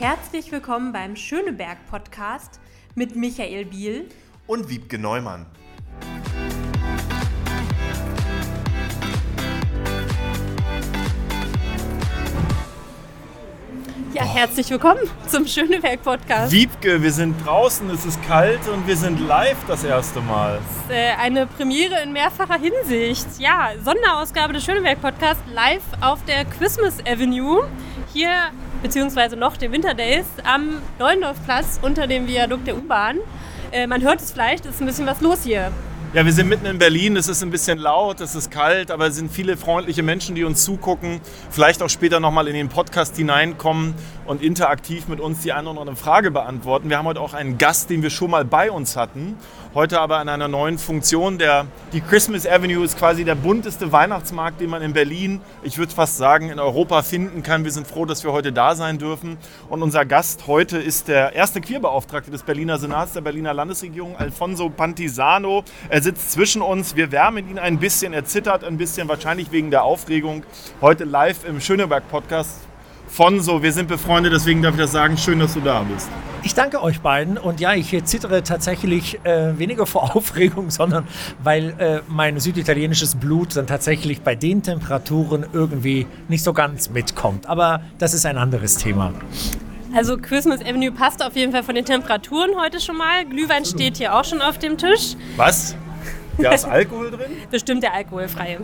Herzlich willkommen beim Schöneberg Podcast mit Michael Biel und Wiebke Neumann. Ja, herzlich willkommen zum Schöneberg Podcast. Wiebke, wir sind draußen, es ist kalt und wir sind live das erste Mal. Das ist äh, eine Premiere in mehrfacher Hinsicht. Ja, Sonderausgabe des Schöneberg Podcast live auf der Christmas Avenue. Hier, beziehungsweise noch den Winterdays, am Neulendorfplatz unter dem Viadukt der U-Bahn. Äh, man hört es vielleicht, es ist ein bisschen was los hier. Ja, wir sind mitten in Berlin. Es ist ein bisschen laut, es ist kalt, aber es sind viele freundliche Menschen, die uns zugucken. Vielleicht auch später nochmal in den Podcast hineinkommen und interaktiv mit uns die eine oder andere Frage beantworten. Wir haben heute auch einen Gast, den wir schon mal bei uns hatten. Heute aber in einer neuen Funktion. Der, die Christmas Avenue ist quasi der bunteste Weihnachtsmarkt, den man in Berlin, ich würde fast sagen, in Europa finden kann. Wir sind froh, dass wir heute da sein dürfen. Und unser Gast heute ist der erste Queerbeauftragte des Berliner Senats der Berliner Landesregierung, Alfonso Pantisano. Er sitzt zwischen uns. Wir wärmen ihn ein bisschen. Er zittert ein bisschen, wahrscheinlich wegen der Aufregung. Heute live im Schöneberg-Podcast. Fonso, wir sind befreundet, deswegen darf ich das sagen. Schön, dass du da bist. Ich danke euch beiden und ja, ich zittere tatsächlich äh, weniger vor Aufregung, sondern weil äh, mein süditalienisches Blut dann tatsächlich bei den Temperaturen irgendwie nicht so ganz mitkommt. Aber das ist ein anderes Thema. Also Christmas Avenue passt auf jeden Fall von den Temperaturen heute schon mal. Glühwein steht hier auch schon auf dem Tisch. Was? Ja, ist Alkohol drin? Bestimmt der alkoholfreie.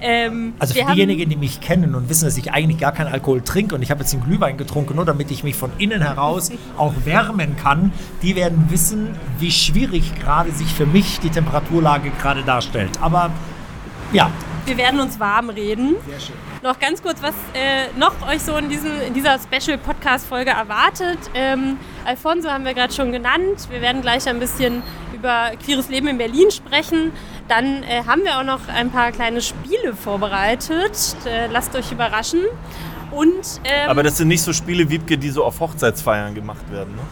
Ähm, also für diejenigen, die mich kennen und wissen, dass ich eigentlich gar keinen Alkohol trinke und ich habe jetzt den Glühwein getrunken, nur damit ich mich von innen heraus auch wärmen kann, die werden wissen, wie schwierig gerade sich für mich die Temperaturlage gerade darstellt. Aber ja. Wir werden uns warm reden. Sehr schön. Noch ganz kurz, was äh, noch euch so in, diesem, in dieser Special-Podcast-Folge erwartet. Ähm, Alfonso haben wir gerade schon genannt. Wir werden gleich ein bisschen über queeres Leben in Berlin sprechen. Dann äh, haben wir auch noch ein paar kleine Spiele vorbereitet. Äh, lasst euch überraschen. Und, ähm, Aber das sind nicht so Spiele, Wiebke, die so auf Hochzeitsfeiern gemacht werden, ne?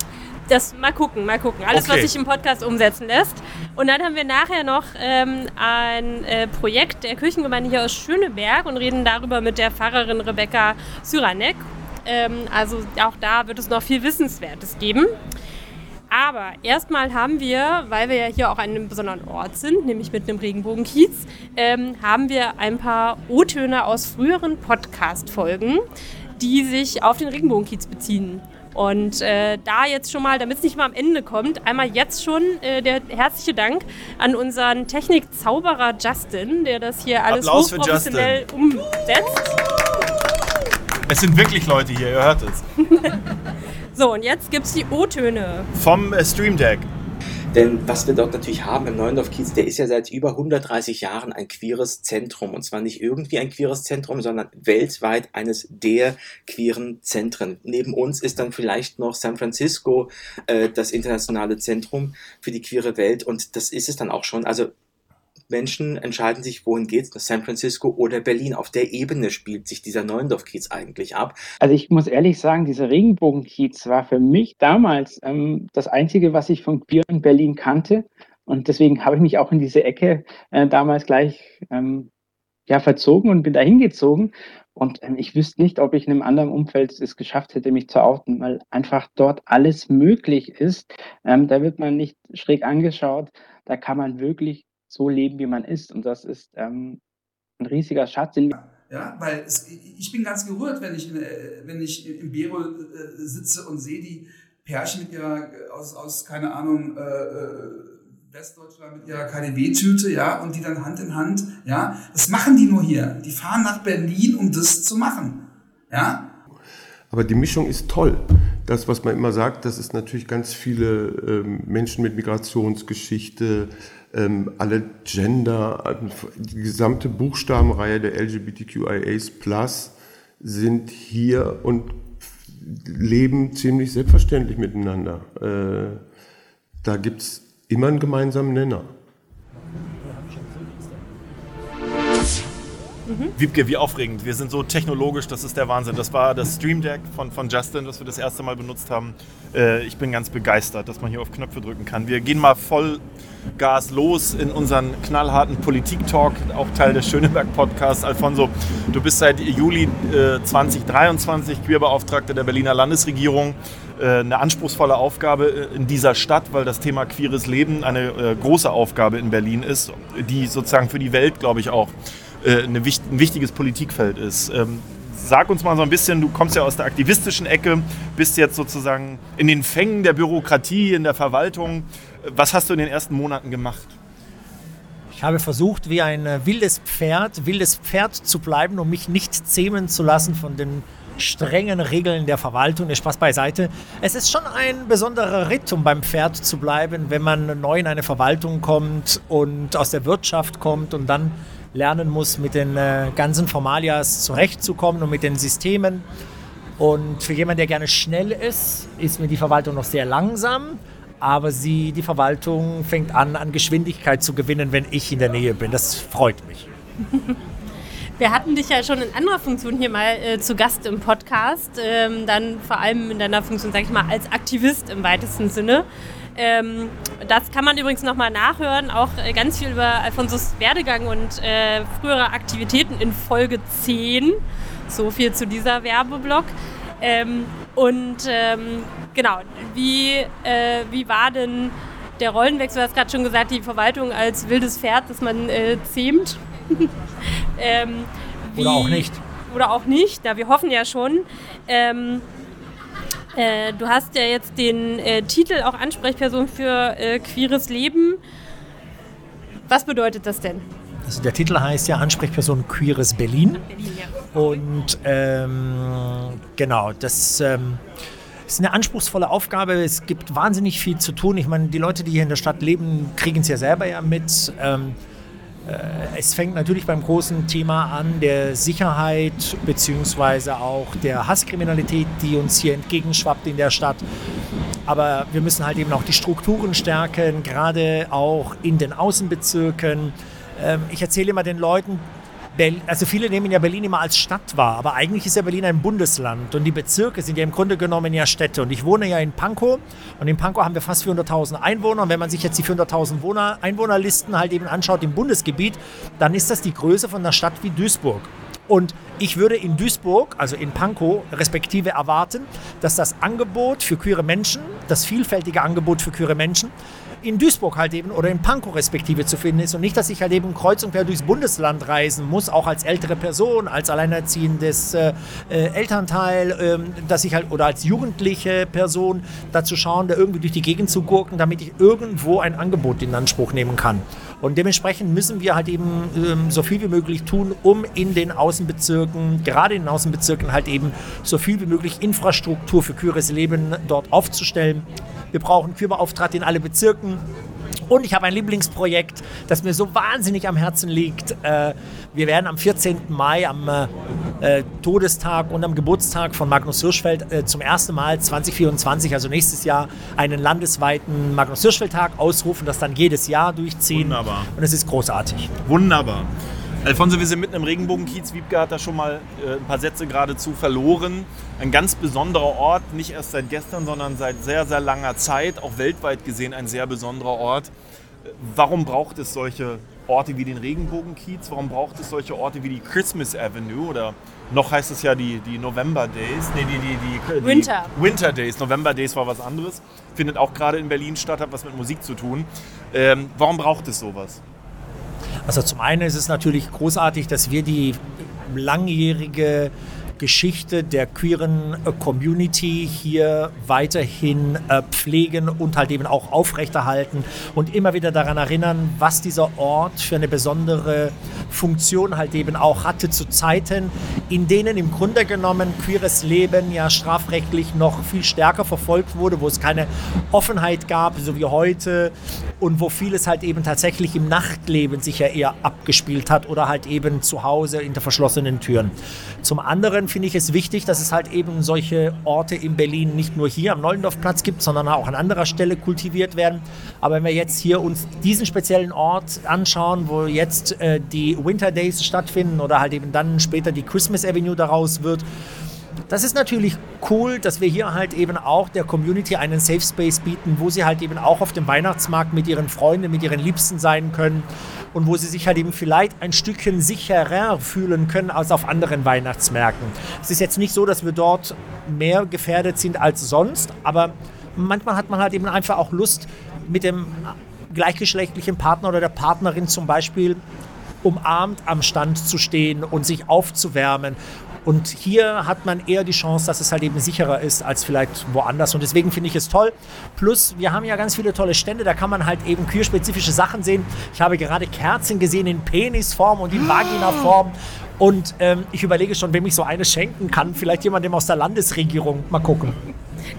Das mal gucken, mal gucken. Alles, okay. was sich im Podcast umsetzen lässt. Und dann haben wir nachher noch ähm, ein äh, Projekt der Kirchengemeinde hier aus Schöneberg und reden darüber mit der Pfarrerin Rebecca Syranek. Ähm, also auch da wird es noch viel Wissenswertes geben. Aber erstmal haben wir, weil wir ja hier auch an einem besonderen Ort sind, nämlich mit einem Regenbogenkiez, ähm, haben wir ein paar O-Töne aus früheren Podcast-Folgen, die sich auf den Regenbogenkiez beziehen. Und äh, da jetzt schon mal, damit es nicht mal am Ende kommt, einmal jetzt schon äh, der herzliche Dank an unseren Technikzauberer Justin, der das hier alles Applaus hochprofessionell umsetzt. Es sind wirklich Leute hier, ihr hört es. So, und jetzt gibt es die O-Töne. Vom äh, Stream Deck. Denn was wir dort natürlich haben im Neuendorf-Kiez, der ist ja seit über 130 Jahren ein queeres Zentrum. Und zwar nicht irgendwie ein queeres Zentrum, sondern weltweit eines der queeren Zentren. Neben uns ist dann vielleicht noch San Francisco äh, das internationale Zentrum für die queere Welt. Und das ist es dann auch schon. Also Menschen entscheiden sich, wohin geht's, nach San Francisco oder Berlin. Auf der Ebene spielt sich dieser Neuendorf-Kiez eigentlich ab. Also ich muss ehrlich sagen, dieser Regenbogen-Kiez war für mich damals ähm, das Einzige, was ich von Queer in Berlin kannte. Und deswegen habe ich mich auch in diese Ecke äh, damals gleich ähm, ja, verzogen und bin da hingezogen. Und ähm, ich wüsste nicht, ob ich in einem anderen Umfeld es geschafft hätte, mich zu outen, weil einfach dort alles möglich ist. Ähm, da wird man nicht schräg angeschaut. Da kann man wirklich so leben, wie man ist. Und das ist ähm, ein riesiger Schatz. ja, weil es, ich bin ganz gerührt, wenn ich, äh, wenn ich im Büro äh, sitze und sehe die Pärchen mit ihrer, aus, aus keine Ahnung, äh, äh Westdeutschland mit ihrer KDW-Tüte, ja, und die dann Hand in Hand, ja, das machen die nur hier. Die fahren nach Berlin, um das zu machen, ja. Aber die Mischung ist toll. Das, was man immer sagt, das ist natürlich ganz viele ähm, Menschen mit Migrationsgeschichte, ähm, alle Gender, die gesamte Buchstabenreihe der LGBTQIAs Plus sind hier und leben ziemlich selbstverständlich miteinander. Äh, da gibt es immer einen gemeinsamen Nenner. Mhm. Wiebke, wie aufregend. Wir sind so technologisch, das ist der Wahnsinn. Das war das Stream Deck von, von Justin, das wir das erste Mal benutzt haben. Äh, ich bin ganz begeistert, dass man hier auf Knöpfe drücken kann. Wir gehen mal voll Gas los in unseren knallharten Politik-Talk, auch Teil des Schöneberg-Podcasts. Alfonso, du bist seit Juli äh, 2023 Queerbeauftragter der Berliner Landesregierung. Äh, eine anspruchsvolle Aufgabe in dieser Stadt, weil das Thema queeres Leben eine äh, große Aufgabe in Berlin ist, die sozusagen für die Welt, glaube ich, auch äh, eine, ein wichtiges Politikfeld ist. Ähm, sag uns mal so ein bisschen, du kommst ja aus der aktivistischen Ecke, bist jetzt sozusagen in den Fängen der Bürokratie, in der Verwaltung. Was hast du in den ersten Monaten gemacht? Ich habe versucht, wie ein wildes Pferd, wildes Pferd zu bleiben, um mich nicht zähmen zu lassen von den strengen Regeln der Verwaltung. Der Spaß beiseite. Es ist schon ein besonderer Ritt, um beim Pferd zu bleiben, wenn man neu in eine Verwaltung kommt und aus der Wirtschaft kommt und dann lernen muss, mit den äh, ganzen Formalias zurechtzukommen und mit den Systemen. Und für jemanden, der gerne schnell ist, ist mir die Verwaltung noch sehr langsam. Aber sie, die Verwaltung fängt an, an Geschwindigkeit zu gewinnen, wenn ich in der Nähe bin. Das freut mich. Wir hatten dich ja schon in anderer Funktion hier mal äh, zu Gast im Podcast. Ähm, dann vor allem in deiner Funktion, sag ich mal, als Aktivist im weitesten Sinne. Ähm, das kann man übrigens nochmal nachhören, auch äh, ganz viel über Alfonsos Werdegang und äh, frühere Aktivitäten in Folge 10. So viel zu dieser Werbeblock. Ähm, und ähm, genau, wie, äh, wie war denn der Rollenwechsel? Du hast gerade schon gesagt, die Verwaltung als wildes Pferd, das man äh, zähmt. ähm, wie, oder auch nicht. Oder auch nicht, da wir hoffen ja schon. Äh, du hast ja jetzt den äh, Titel auch Ansprechperson für äh, queeres Leben. Was bedeutet das denn? Also der Titel heißt ja Ansprechperson Queeres Berlin. Berlin ja. Und ähm, genau, das ähm, ist eine anspruchsvolle Aufgabe. Es gibt wahnsinnig viel zu tun. Ich meine, die Leute, die hier in der Stadt leben, kriegen es ja selber ja mit. Ähm, äh, es fängt natürlich beim großen Thema an, der Sicherheit beziehungsweise auch der Hasskriminalität, die uns hier entgegenschwappt in der Stadt. Aber wir müssen halt eben auch die Strukturen stärken, gerade auch in den Außenbezirken. Ähm, ich erzähle immer den Leuten, also viele nehmen ja Berlin immer als Stadt wahr, aber eigentlich ist ja Berlin ein Bundesland und die Bezirke sind ja im Grunde genommen ja Städte. Und ich wohne ja in Pankow und in Pankow haben wir fast 400.000 Einwohner. Und wenn man sich jetzt die 400.000 Einwohnerlisten halt eben anschaut im Bundesgebiet, dann ist das die Größe von einer Stadt wie Duisburg. Und ich würde in Duisburg, also in Pankow, respektive erwarten, dass das Angebot für queere Menschen, das vielfältige Angebot für queere Menschen, in Duisburg halt eben oder in Pankow respektive zu finden ist und nicht, dass ich halt eben kreuz und quer durchs Bundesland reisen muss, auch als ältere Person, als alleinerziehendes äh, äh, Elternteil, ähm, dass ich halt oder als jugendliche Person dazu schauen, da irgendwie durch die Gegend zu gurken, damit ich irgendwo ein Angebot in Anspruch nehmen kann. Und dementsprechend müssen wir halt eben ähm, so viel wie möglich tun, um in den Außenbezirken, gerade in den Außenbezirken halt eben so viel wie möglich Infrastruktur für queeres Leben dort aufzustellen. Wir brauchen Queerbeauftragte in alle Bezirken. Und ich habe ein Lieblingsprojekt, das mir so wahnsinnig am Herzen liegt. Äh, wir werden am 14. Mai, am äh, Todestag und am Geburtstag von Magnus Hirschfeld äh, zum ersten Mal 2024, also nächstes Jahr, einen landesweiten Magnus Hirschfeld-Tag ausrufen, das dann jedes Jahr durchziehen. Wunderbar. Und es ist großartig. Wunderbar. Alfonso, wir sind mitten im Regenbogenkiez. Wiebke hat da schon mal äh, ein paar Sätze geradezu verloren. Ein ganz besonderer Ort, nicht erst seit gestern, sondern seit sehr, sehr langer Zeit, auch weltweit gesehen ein sehr besonderer Ort. Warum braucht es solche Orte wie den Regenbogenkiez? Warum braucht es solche Orte wie die Christmas Avenue oder noch heißt es ja die, die November Days? Nee, die, die, die, die Winter. Winter Days. November Days war was anderes. Findet auch gerade in Berlin statt, hat was mit Musik zu tun. Ähm, warum braucht es sowas? Also zum einen ist es natürlich großartig, dass wir die langjährige Geschichte der queeren äh, Community hier weiterhin äh, pflegen und halt eben auch aufrechterhalten und immer wieder daran erinnern, was dieser Ort für eine besondere Funktion halt eben auch hatte zu Zeiten, in denen im Grunde genommen queeres Leben ja strafrechtlich noch viel stärker verfolgt wurde, wo es keine Offenheit gab, so wie heute und wo vieles halt eben tatsächlich im Nachtleben sich ja eher abgespielt hat oder halt eben zu Hause hinter verschlossenen Türen. Zum anderen finde ich es wichtig, dass es halt eben solche Orte in Berlin nicht nur hier am Neulendorfplatz gibt, sondern auch an anderer Stelle kultiviert werden. Aber wenn wir jetzt hier uns diesen speziellen Ort anschauen, wo jetzt äh, die Winter Days stattfinden oder halt eben dann später die Christmas Avenue daraus wird, das ist natürlich cool, dass wir hier halt eben auch der Community einen Safe Space bieten, wo sie halt eben auch auf dem Weihnachtsmarkt mit ihren Freunden, mit ihren Liebsten sein können und wo sie sich halt eben vielleicht ein Stückchen sicherer fühlen können als auf anderen Weihnachtsmärkten. Es ist jetzt nicht so, dass wir dort mehr gefährdet sind als sonst, aber manchmal hat man halt eben einfach auch Lust, mit dem gleichgeschlechtlichen Partner oder der Partnerin zum Beispiel umarmt am Stand zu stehen und sich aufzuwärmen und hier hat man eher die Chance, dass es halt eben sicherer ist als vielleicht woanders. Und deswegen finde ich es toll. Plus, wir haben ja ganz viele tolle Stände, da kann man halt eben queerspezifische Sachen sehen. Ich habe gerade Kerzen gesehen in Penisform und in Vaginaform. Und ähm, ich überlege schon, wem ich so eine schenken kann. Vielleicht jemandem aus der Landesregierung. Mal gucken.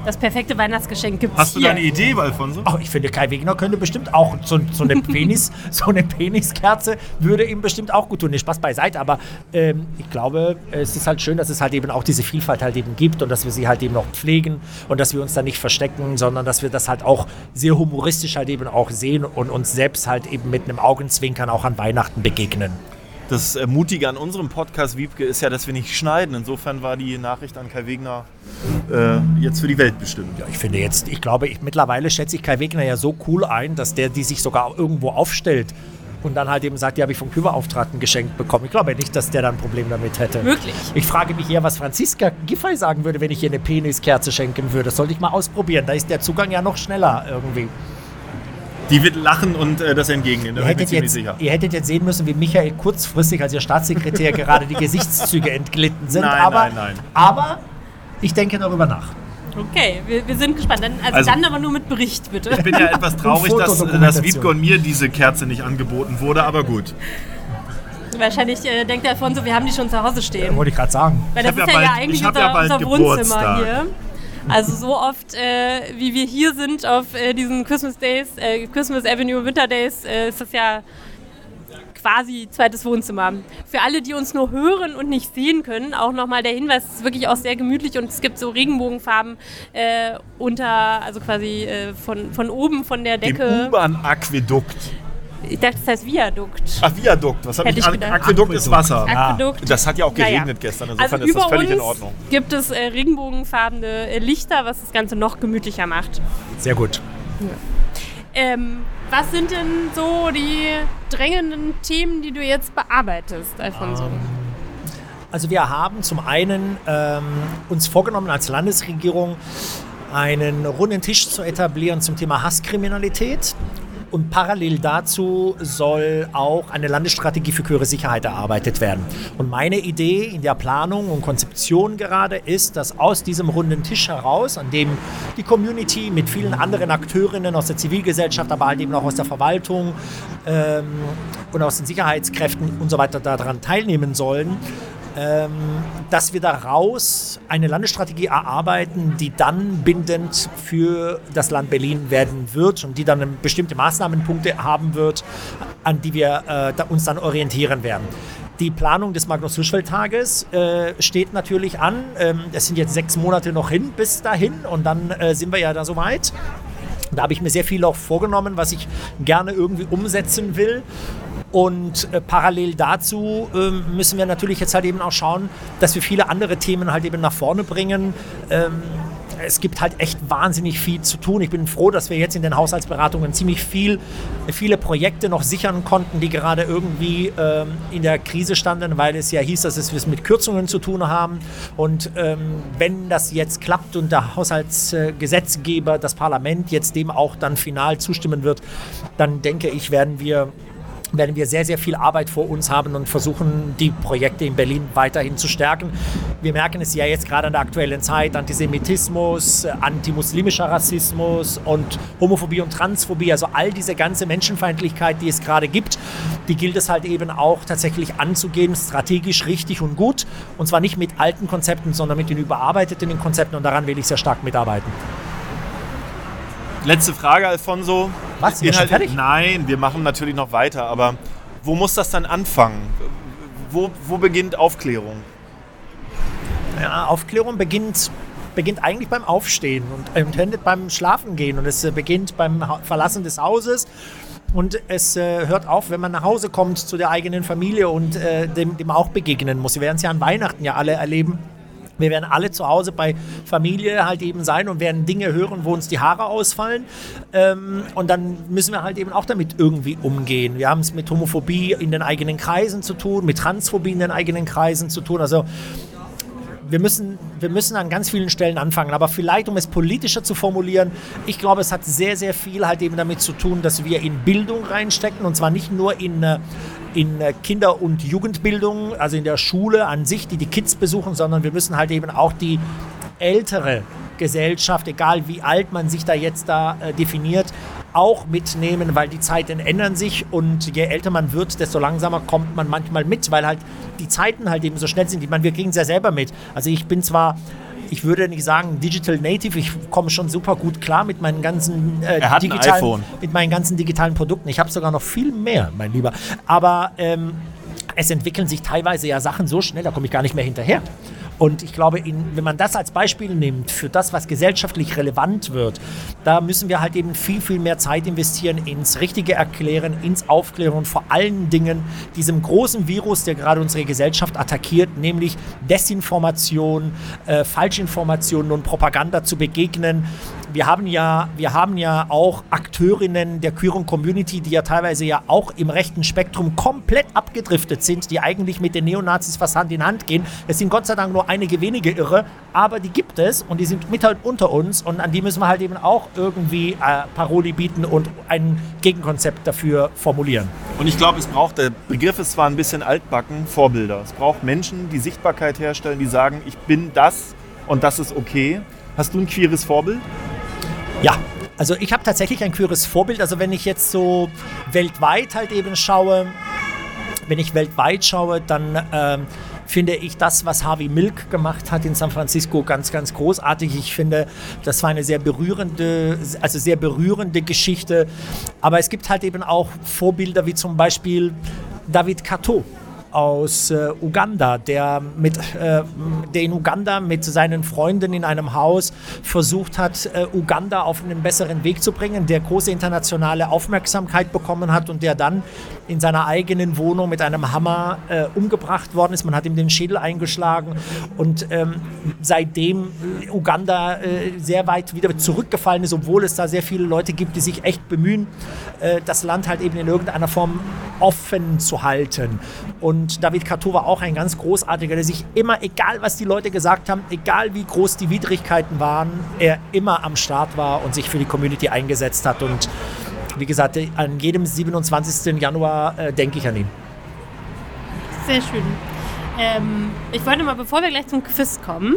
Das perfekte Weihnachtsgeschenk gibt es Hast du da eine Idee, Alfonso? Ach, ich finde, Kai Wegner könnte bestimmt auch so, so eine Penis, so eine Peniskerze würde ihm bestimmt auch gut tun. Nicht Spaß beiseite, aber ähm, ich glaube, es ist halt schön, dass es halt eben auch diese Vielfalt halt eben gibt und dass wir sie halt eben noch pflegen und dass wir uns da nicht verstecken, sondern dass wir das halt auch sehr humoristisch halt eben auch sehen und uns selbst halt eben mit einem Augenzwinkern auch an Weihnachten begegnen. Das Mutige an unserem Podcast, Wiebke, ist ja, dass wir nicht schneiden. Insofern war die Nachricht an Kai Wegner äh, jetzt für die Welt bestimmt. Ja, ich finde jetzt, ich glaube, ich, mittlerweile schätze ich Kai Wegner ja so cool ein, dass der die sich sogar irgendwo aufstellt und dann halt eben sagt, die habe ich vom Küberbeauftragten geschenkt bekommen. Ich glaube nicht, dass der da ein Problem damit hätte. Wirklich? Ich frage mich eher, was Franziska Giffey sagen würde, wenn ich ihr eine Peniskerze schenken würde. Das sollte ich mal ausprobieren. Da ist der Zugang ja noch schneller irgendwie. Die wird lachen und äh, das entgegennehmen, da ihr hättet, jetzt, sicher. ihr hättet jetzt sehen müssen, wie Michael kurzfristig als ihr Staatssekretär gerade die Gesichtszüge entglitten sind. Nein, aber, nein, nein. aber ich denke darüber nach. Okay, wir, wir sind gespannt. Dann, also, also, dann aber nur mit Bericht, bitte. Ich bin ja etwas traurig, dass, dass Wiebke und mir diese Kerze nicht angeboten wurde, aber gut. Wahrscheinlich äh, denkt der Alfonso, wir haben die schon zu Hause stehen. Ja, wollte ich gerade sagen. Weil das ist ja, ja, bald, ja eigentlich unser, ja unser Wohnzimmer hier. Also so oft, äh, wie wir hier sind auf äh, diesen Christmas Days, äh, Christmas Avenue Winter Days, äh, ist das ja quasi zweites Wohnzimmer. Für alle, die uns nur hören und nicht sehen können, auch nochmal der Hinweis, es ist wirklich auch sehr gemütlich und es gibt so Regenbogenfarben äh, unter, also quasi äh, von, von oben von der Decke. Im U-Bahn-Aquädukt. Ich dachte, das heißt Viadukt. Ach, Viadukt. Was habe ich, ich gedacht? Aquädukt, Aquädukt ist Wasser. Aquädukt. Das hat ja auch geregnet naja. gestern. Insofern also ist das völlig in Ordnung. gibt es äh, regenbogenfarbene äh, Lichter, was das Ganze noch gemütlicher macht. Sehr gut. Ja. Ähm, was sind denn so die drängenden Themen, die du jetzt bearbeitest, Alfonso? Um, ähm, also wir haben zum einen ähm, uns vorgenommen als Landesregierung einen runden Tisch zu etablieren zum Thema Hasskriminalität und parallel dazu soll auch eine Landesstrategie für höhere Sicherheit erarbeitet werden. Und meine Idee in der Planung und Konzeption gerade ist, dass aus diesem runden Tisch heraus, an dem die Community mit vielen anderen Akteurinnen aus der Zivilgesellschaft, aber halt eben auch aus der Verwaltung ähm, und aus den Sicherheitskräften und so weiter daran teilnehmen sollen, ähm, dass wir daraus eine Landesstrategie erarbeiten, die dann bindend für das Land Berlin werden wird und die dann bestimmte Maßnahmenpunkte haben wird, an die wir äh, uns dann orientieren werden. Die Planung des Magnus Hirschfeld-Tages äh, steht natürlich an. Ähm, es sind jetzt sechs Monate noch hin bis dahin und dann äh, sind wir ja da soweit. Da habe ich mir sehr viel auch vorgenommen, was ich gerne irgendwie umsetzen will. Und äh, parallel dazu äh, müssen wir natürlich jetzt halt eben auch schauen, dass wir viele andere Themen halt eben nach vorne bringen. Ähm, es gibt halt echt wahnsinnig viel zu tun. Ich bin froh, dass wir jetzt in den Haushaltsberatungen ziemlich viel, viele Projekte noch sichern konnten, die gerade irgendwie ähm, in der Krise standen, weil es ja hieß, dass es was mit Kürzungen zu tun haben. Und ähm, wenn das jetzt klappt und der Haushaltsgesetzgeber, das Parlament jetzt dem auch dann final zustimmen wird, dann denke ich, werden wir werden wir sehr, sehr viel Arbeit vor uns haben und versuchen, die Projekte in Berlin weiterhin zu stärken. Wir merken es ja jetzt gerade in der aktuellen Zeit, Antisemitismus, antimuslimischer Rassismus und Homophobie und Transphobie, also all diese ganze Menschenfeindlichkeit, die es gerade gibt, die gilt es halt eben auch tatsächlich anzugehen, strategisch richtig und gut. Und zwar nicht mit alten Konzepten, sondern mit den überarbeiteten Konzepten und daran will ich sehr stark mitarbeiten. Letzte Frage, Alfonso. Was? Inhalt, fertig? Nein, wir machen natürlich noch weiter, aber wo muss das dann anfangen? Wo, wo beginnt Aufklärung? Ja, Aufklärung beginnt beginnt eigentlich beim Aufstehen und, und endet beim Schlafengehen und es äh, beginnt beim Verlassen des Hauses und es äh, hört auf, wenn man nach Hause kommt zu der eigenen Familie und äh, dem, dem auch begegnen muss. Wir werden es ja an Weihnachten ja alle erleben. Wir werden alle zu Hause bei Familie halt eben sein und werden Dinge hören, wo uns die Haare ausfallen. Ähm, und dann müssen wir halt eben auch damit irgendwie umgehen. Wir haben es mit Homophobie in den eigenen Kreisen zu tun, mit Transphobie in den eigenen Kreisen zu tun. Also wir müssen, wir müssen an ganz vielen Stellen anfangen. Aber vielleicht, um es politischer zu formulieren, ich glaube, es hat sehr, sehr viel halt eben damit zu tun, dass wir in Bildung reinstecken und zwar nicht nur in, äh, in äh, Kinder- und Jugendbildung, also in der Schule an sich, die die Kids besuchen, sondern wir müssen halt eben auch die ältere Gesellschaft, egal wie alt man sich da jetzt da äh, definiert, auch mitnehmen, weil die Zeiten ändern sich und je älter man wird, desto langsamer kommt man manchmal mit, weil halt die Zeiten halt eben so schnell sind. Ich meine, wir kriegen es ja selber mit. Also ich bin zwar ich würde nicht sagen Digital Native, ich komme schon super gut klar mit meinen ganzen äh, digitalen, mit meinen ganzen digitalen Produkten. Ich habe sogar noch viel mehr, mein Lieber. Aber ähm, es entwickeln sich teilweise ja Sachen so schnell, da komme ich gar nicht mehr hinterher. Und ich glaube, in, wenn man das als Beispiel nimmt für das, was gesellschaftlich relevant wird, da müssen wir halt eben viel, viel mehr Zeit investieren ins richtige Erklären, ins Aufklären und vor allen Dingen diesem großen Virus, der gerade unsere Gesellschaft attackiert, nämlich Desinformation, äh, Falschinformationen und Propaganda zu begegnen wir haben ja, wir haben ja auch Akteurinnen der queeren Community, die ja teilweise ja auch im rechten Spektrum komplett abgedriftet sind, die eigentlich mit den Neonazis fast Hand in Hand gehen. Es sind Gott sei Dank nur einige wenige Irre, aber die gibt es und die sind mit halt unter uns und an die müssen wir halt eben auch irgendwie äh, Paroli bieten und ein Gegenkonzept dafür formulieren. Und ich glaube, es braucht, der Begriff ist zwar ein bisschen altbacken, Vorbilder. Es braucht Menschen, die Sichtbarkeit herstellen, die sagen, ich bin das und das ist okay. Hast du ein queeres Vorbild? Ja, also ich habe tatsächlich ein queeres Vorbild. Also wenn ich jetzt so weltweit halt eben schaue, wenn ich weltweit schaue, dann ähm, finde ich das, was Harvey Milk gemacht hat in San Francisco, ganz, ganz großartig. Ich finde, das war eine sehr berührende, also sehr berührende Geschichte. Aber es gibt halt eben auch Vorbilder wie zum Beispiel David Kato aus äh, Uganda, der, mit, äh, der in Uganda mit seinen Freunden in einem Haus versucht hat, äh, Uganda auf einen besseren Weg zu bringen, der große internationale Aufmerksamkeit bekommen hat und der dann in seiner eigenen Wohnung mit einem Hammer äh, umgebracht worden ist. Man hat ihm den Schädel eingeschlagen und ähm, seitdem Uganda äh, sehr weit wieder zurückgefallen ist, obwohl es da sehr viele Leute gibt, die sich echt bemühen, äh, das Land halt eben in irgendeiner Form offen zu halten. Und David Kato war auch ein ganz großartiger, der sich immer, egal was die Leute gesagt haben, egal wie groß die Widrigkeiten waren, er immer am Start war und sich für die Community eingesetzt hat. Und wie gesagt, an jedem 27. Januar äh, denke ich an ihn. Sehr schön. Ähm, ich wollte mal, bevor wir gleich zum Quiz kommen,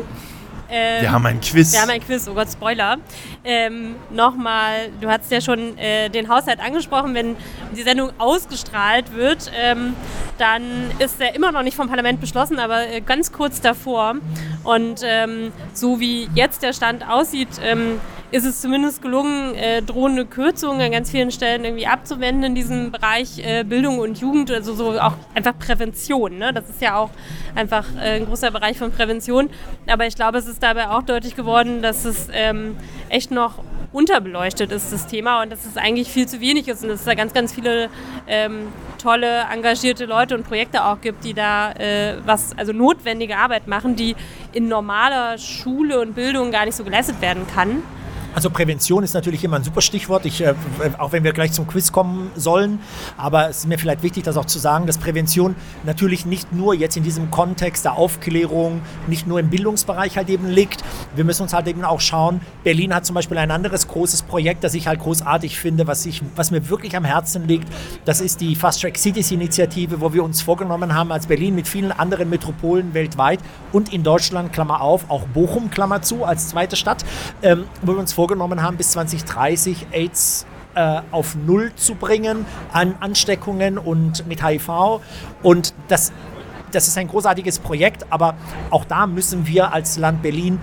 ähm, wir haben ein Quiz. Wir haben ein Quiz, oh Gott, Spoiler. Ähm, Nochmal, du hast ja schon äh, den Haushalt angesprochen, wenn die Sendung ausgestrahlt wird, ähm, dann ist er immer noch nicht vom Parlament beschlossen, aber äh, ganz kurz davor. Und ähm, so wie jetzt der Stand aussieht, ähm, ist es zumindest gelungen, äh, drohende Kürzungen an ganz vielen Stellen irgendwie abzuwenden in diesem Bereich äh, Bildung und Jugend, also so auch einfach Prävention. Ne? Das ist ja auch einfach äh, ein großer Bereich von Prävention. Aber ich glaube, es ist dabei auch deutlich geworden, dass es ähm, echt noch unterbeleuchtet ist, das Thema, und dass es eigentlich viel zu wenig ist und dass es da ganz, ganz viele ähm, tolle, engagierte Leute und Projekte auch gibt, die da äh, was, also notwendige Arbeit machen, die in normaler Schule und Bildung gar nicht so geleistet werden kann. Also Prävention ist natürlich immer ein super Stichwort, ich, äh, auch wenn wir gleich zum Quiz kommen sollen. Aber es ist mir vielleicht wichtig, das auch zu sagen, dass Prävention natürlich nicht nur jetzt in diesem Kontext der Aufklärung, nicht nur im Bildungsbereich halt eben liegt. Wir müssen uns halt eben auch schauen. Berlin hat zum Beispiel ein anderes großes Projekt, das ich halt großartig finde, was, ich, was mir wirklich am Herzen liegt. Das ist die Fast Track Cities Initiative, wo wir uns vorgenommen haben, als Berlin mit vielen anderen Metropolen weltweit und in Deutschland, Klammer auf, auch Bochum, Klammer zu, als zweite Stadt, ähm, wo wir uns vorgenommen vorgenommen haben, bis 2030 AIDS äh, auf Null zu bringen an Ansteckungen und mit HIV. Und das, das ist ein großartiges Projekt, aber auch da müssen wir als Land Berlin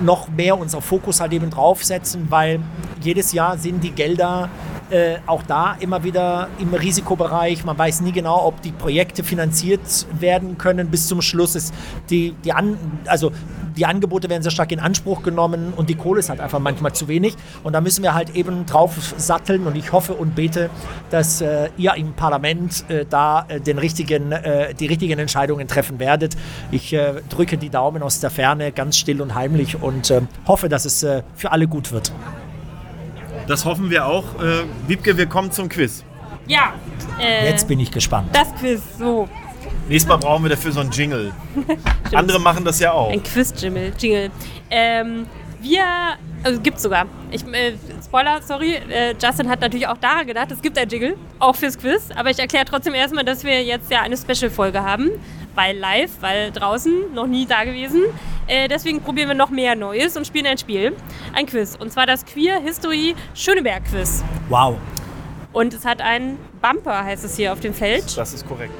noch mehr unser Fokus halt eben draufsetzen, weil jedes Jahr sind die Gelder äh, auch da immer wieder im Risikobereich. Man weiß nie genau, ob die Projekte finanziert werden können. Bis zum Schluss ist die, die, An also die Angebote werden sehr stark in Anspruch genommen und die Kohle ist halt einfach manchmal zu wenig. Und da müssen wir halt eben drauf satteln und ich hoffe und bete, dass äh, ihr im Parlament äh, da äh, den richtigen, äh, die richtigen Entscheidungen treffen werdet. Ich drücke die Daumen aus der Ferne ganz still und heimlich und hoffe, dass es für alle gut wird. Das hoffen wir auch. Wiebke, wir kommen zum Quiz. Ja. Jetzt bin ich gespannt. Das Quiz, so. Nächstes Mal brauchen wir dafür so einen Jingle. Andere machen das ja auch. Ein Quiz-Jingle. Jingle. Ähm, wir, also gibt's sogar. Ich, äh, Spoiler, sorry, äh, Justin hat natürlich auch daran gedacht, es gibt ein Jingle, auch fürs Quiz. Aber ich erkläre trotzdem erstmal, dass wir jetzt ja eine Special-Folge haben. Weil live, weil draußen, noch nie da gewesen. Äh, deswegen probieren wir noch mehr Neues und spielen ein Spiel. Ein Quiz. Und zwar das Queer History Schöneberg Quiz. Wow. Und es hat einen Bumper, heißt es hier auf dem Feld. Das ist korrekt.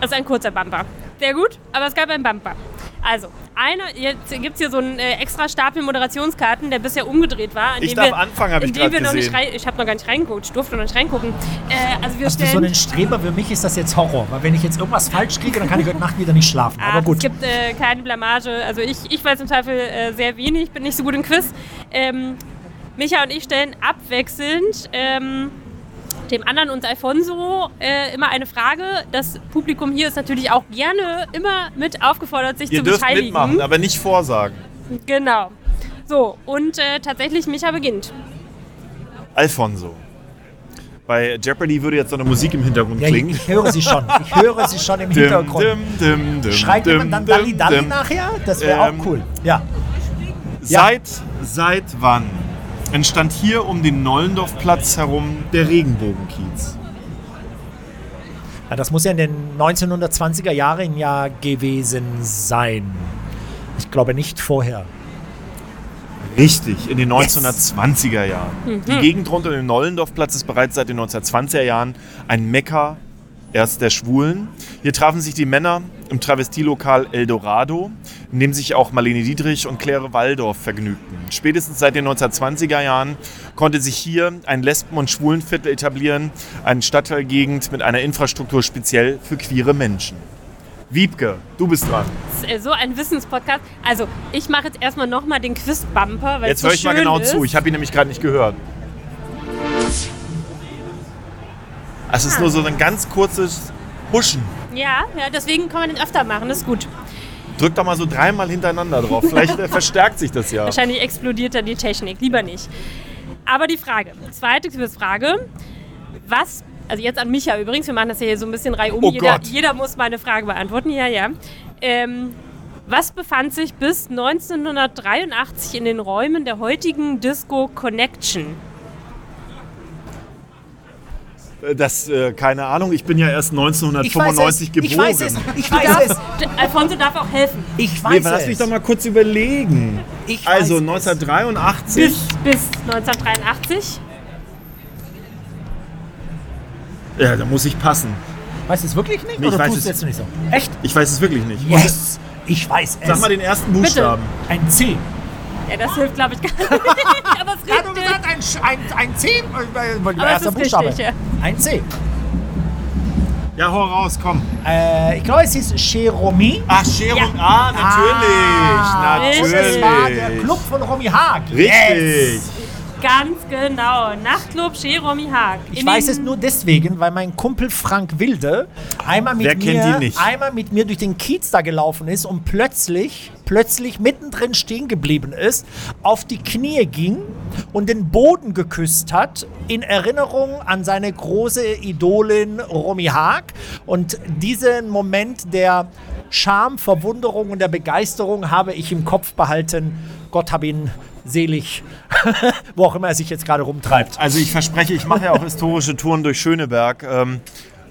Das ist ein kurzer Bumper. Sehr gut, aber es gab einen Bumper. Also, einer, jetzt gibt es hier so einen äh, extra Stapel Moderationskarten, der bisher umgedreht war. ich darf wir, anfangen, habe ich gerade gesehen. Rein, ich habe noch gar nicht reingeguckt, ich durfte noch nicht reingucken. Äh, also wir Hast stellen, du so einen Streber? Für mich ist das jetzt Horror, weil wenn ich jetzt irgendwas falsch kriege, dann kann ich heute Nacht wieder nicht schlafen. Ach, aber gut. Es gibt äh, keine Blamage. Also ich, ich weiß im Zweifel äh, sehr wenig, bin nicht so gut im Quiz. Ähm, Micha und ich stellen abwechselnd ähm, dem anderen und Alfonso äh, immer eine Frage. Das Publikum hier ist natürlich auch gerne immer mit aufgefordert, sich Ihr zu dürft beteiligen. mitmachen, aber nicht vorsagen. Genau. So, und äh, tatsächlich Micha beginnt. Alfonso. Bei Jeopardy würde jetzt so eine Musik im Hintergrund ja, klingen. Ich höre sie schon. Ich höre sie schon im Hintergrund. Dim, dim, dim, Schreit jemand dann Dalli Dalli nachher? Das wäre ähm, auch cool. Ja. Seit, seit wann entstand hier um den Nollendorfplatz herum der Regenbogenkiez. Ja, das muss ja in den 1920er Jahren ja gewesen sein. Ich glaube nicht vorher. Richtig, in den 1920er Jahren. Mhm. Die Gegend rund um den Nollendorfplatz ist bereits seit den 1920er Jahren ein Mekka erst der Schwulen. Hier trafen sich die Männer im Travestielokal Eldorado, in dem sich auch Marlene Dietrich und Claire Waldorf vergnügten. Spätestens seit den 1920er Jahren konnte sich hier ein Lesben- und Schwulenviertel etablieren, eine Stadtteilgegend mit einer Infrastruktur speziell für queere Menschen. Wiebke, du bist dran. Äh, so ein Wissenspodcast. Also, ich mache jetzt erstmal nochmal den Quiz-Bumper, Jetzt höre ich mal genau ist. zu. Ich habe ihn nämlich gerade nicht gehört. Es ist nur so ein ganz kurzes Huschen. Ja, ja, deswegen kann man den öfter machen, das ist gut. Drück doch mal so dreimal hintereinander drauf. Vielleicht verstärkt sich das ja. Wahrscheinlich explodiert dann die Technik. Lieber nicht. Aber die Frage, zweite Frage. Was, also jetzt an Micha übrigens, wir machen das ja hier so ein bisschen reihum. Oh jeder, Gott. jeder muss meine Frage beantworten. Ja, ja. Ähm, was befand sich bis 1983 in den Räumen der heutigen Disco Connection? Äh, das, äh, keine Ahnung, ich bin ja erst 1995 ich geboren. Ich weiß es, ich weiß es. Alfonso darf auch helfen. Ich weiß nee, es. Lass mich doch mal kurz überlegen. Ich also weiß 1983. Bis, bis 1983. Ja, da muss ich passen. Weißt du es wirklich nicht? Nee, ich oder weiß tust es du jetzt nicht so? Echt? Ich weiß es wirklich nicht. Yes! Ich weiß es. Sag mal den ersten Buchstaben. Ein C. Ja, das hilft, glaube ich, gar nicht. Aber es Ja, du gesagt, ein, ein, ein C? Mein Aber es erster ist Buchstabe. richtig, ja. Ein C. Ja, hau raus, komm. Äh, ich glaube, es hieß Cheromi. Ach, Cherum. Ja. Ah, natürlich. Und natürlich. es war der Club von Romy Haag. Richtig. Yes. Ganz genau. Nachtclub Cheromi Haag. Ich In weiß es nur deswegen, weil mein Kumpel Frank Wilde einmal mit, mir, einmal mit mir durch den Kiez da gelaufen ist und plötzlich, plötzlich mittendrin stehen geblieben ist, auf die Knie ging und den Boden geküsst hat, in Erinnerung an seine große Idolin Romy Haag. Und diesen Moment der Scham, Verwunderung und der Begeisterung habe ich im Kopf behalten. Gott hab ihn selig, wo auch immer er sich jetzt gerade rumtreibt. Also ich verspreche, ich mache ja auch historische Touren durch Schöneberg. Ähm,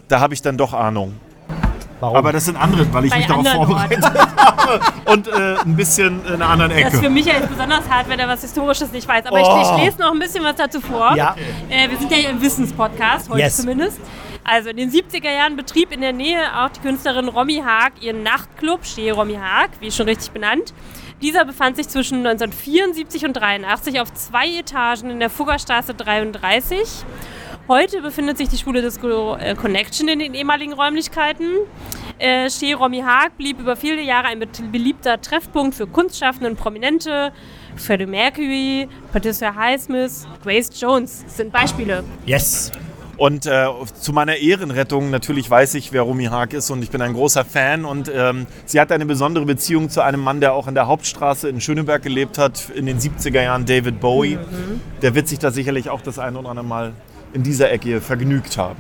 da habe ich dann doch Ahnung. Warum? Aber das sind andere, weil ich Bei mich darauf vorbereitet habe. Und äh, ein bisschen in einer anderen Das ist für Ecke. Michael jetzt besonders hart, wenn er was Historisches nicht weiß. Aber Oh. ich, ich lese noch ein bisschen was dazu vor. Ja. Äh, wir sind ja hier im Wissenspodcast, heute Yes. zumindest. Also in den 70er Jahren betrieb in der Nähe auch die Künstlerin Romy Haag ihren Nachtclub, Stehe Romy Haag, wie schon richtig benannt. Dieser befand sich zwischen 1974 und 83 auf zwei Etagen in der Fuggerstraße 33. Heute befindet sich die Schule Disco äh, Connection in den ehemaligen Räumlichkeiten. Äh, Chez Romy Haag blieb über viele Jahre ein beliebter Treffpunkt für Kunstschaffende und Prominente. Freddie Mercury, Patricia Highsmith, Grace Jones sind Beispiele. Yes. Und äh, zu meiner Ehrenrettung, natürlich weiß ich, wer Romy Haag ist und ich bin ein großer Fan. Und ähm, sie hat eine besondere Beziehung zu einem Mann, der auch in der Hauptstraße in Schöneberg gelebt hat, in den 70er Jahren, David Bowie. Mhm. Der wird sich da sicherlich auch das eine oder andere Mal in dieser Ecke vergnügt haben.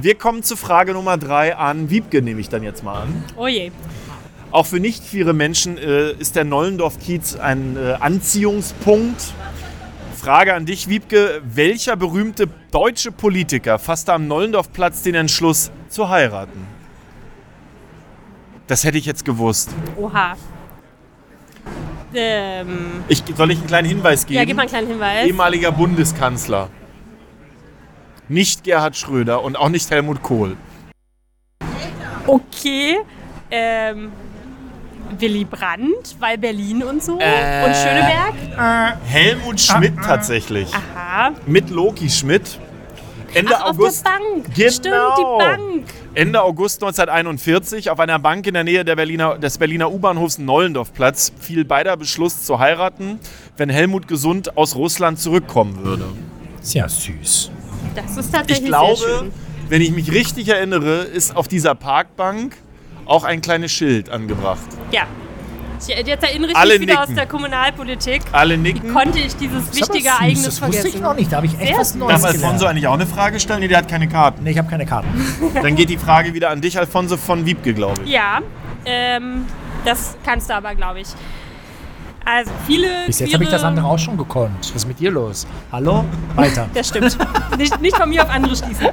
Wir kommen zu Frage Nummer drei an Wiebke, nehme ich dann jetzt mal an. Oh je. Auch für nicht viele Menschen äh, ist der Nollendorf-Kiez ein äh, Anziehungspunkt. Frage an dich, Wiebke. Welcher berühmte deutsche Politiker fasste am Nollendorfplatz den Entschluss zu heiraten? Das hätte ich jetzt gewusst. Oha. Ähm, ich, soll ich einen kleinen Hinweis geben? Ja, gib mal einen kleinen Hinweis. Ehemaliger Bundeskanzler. Nicht Gerhard Schröder und auch nicht Helmut Kohl. Okay. Ähm, Willy Brandt, weil Berlin und so äh, und Schöneberg. Äh, Helmut Schmidt ah, tatsächlich. Aha. Mit Loki Schmidt. Ende Ach, August. Auf der Bank. Genau. Stimmt, die Bank. Ende August 1941 auf einer Bank in der Nähe der Berliner, des Berliner U-Bahnhofs Nollendorfplatz fiel beider Beschluss zu heiraten, wenn Helmut Gesund aus Russland zurückkommen würde. Sehr süß. Das ist tatsächlich Ich glaube, sehr schön. wenn ich mich richtig erinnere, ist auf dieser Parkbank auch ein kleines Schild angebracht. Ja. Jetzt erinnere ich Alle mich wieder nicken. aus der Kommunalpolitik. Alle Wie nicken. konnte ich dieses Das ist aber wichtige süß, Ereignis Das wusste ich vergessen? noch nicht. Da habe ich echt Sehr was süß. Neues Darf gelernt. Alfonso eigentlich auch eine Frage stellen? Nee, der hat keine Karten. Nee, ich habe keine Karten. Dann geht die Frage wieder an dich, Alfonso von Wiebke, glaube ich. Ja, ähm, das kannst du aber, glaube ich. Also viele. Bis jetzt habe ich das andere auch schon gekonnt. Was ist mit dir los? Hallo? Weiter. Das stimmt. nicht, nicht von mir auf andere schließen.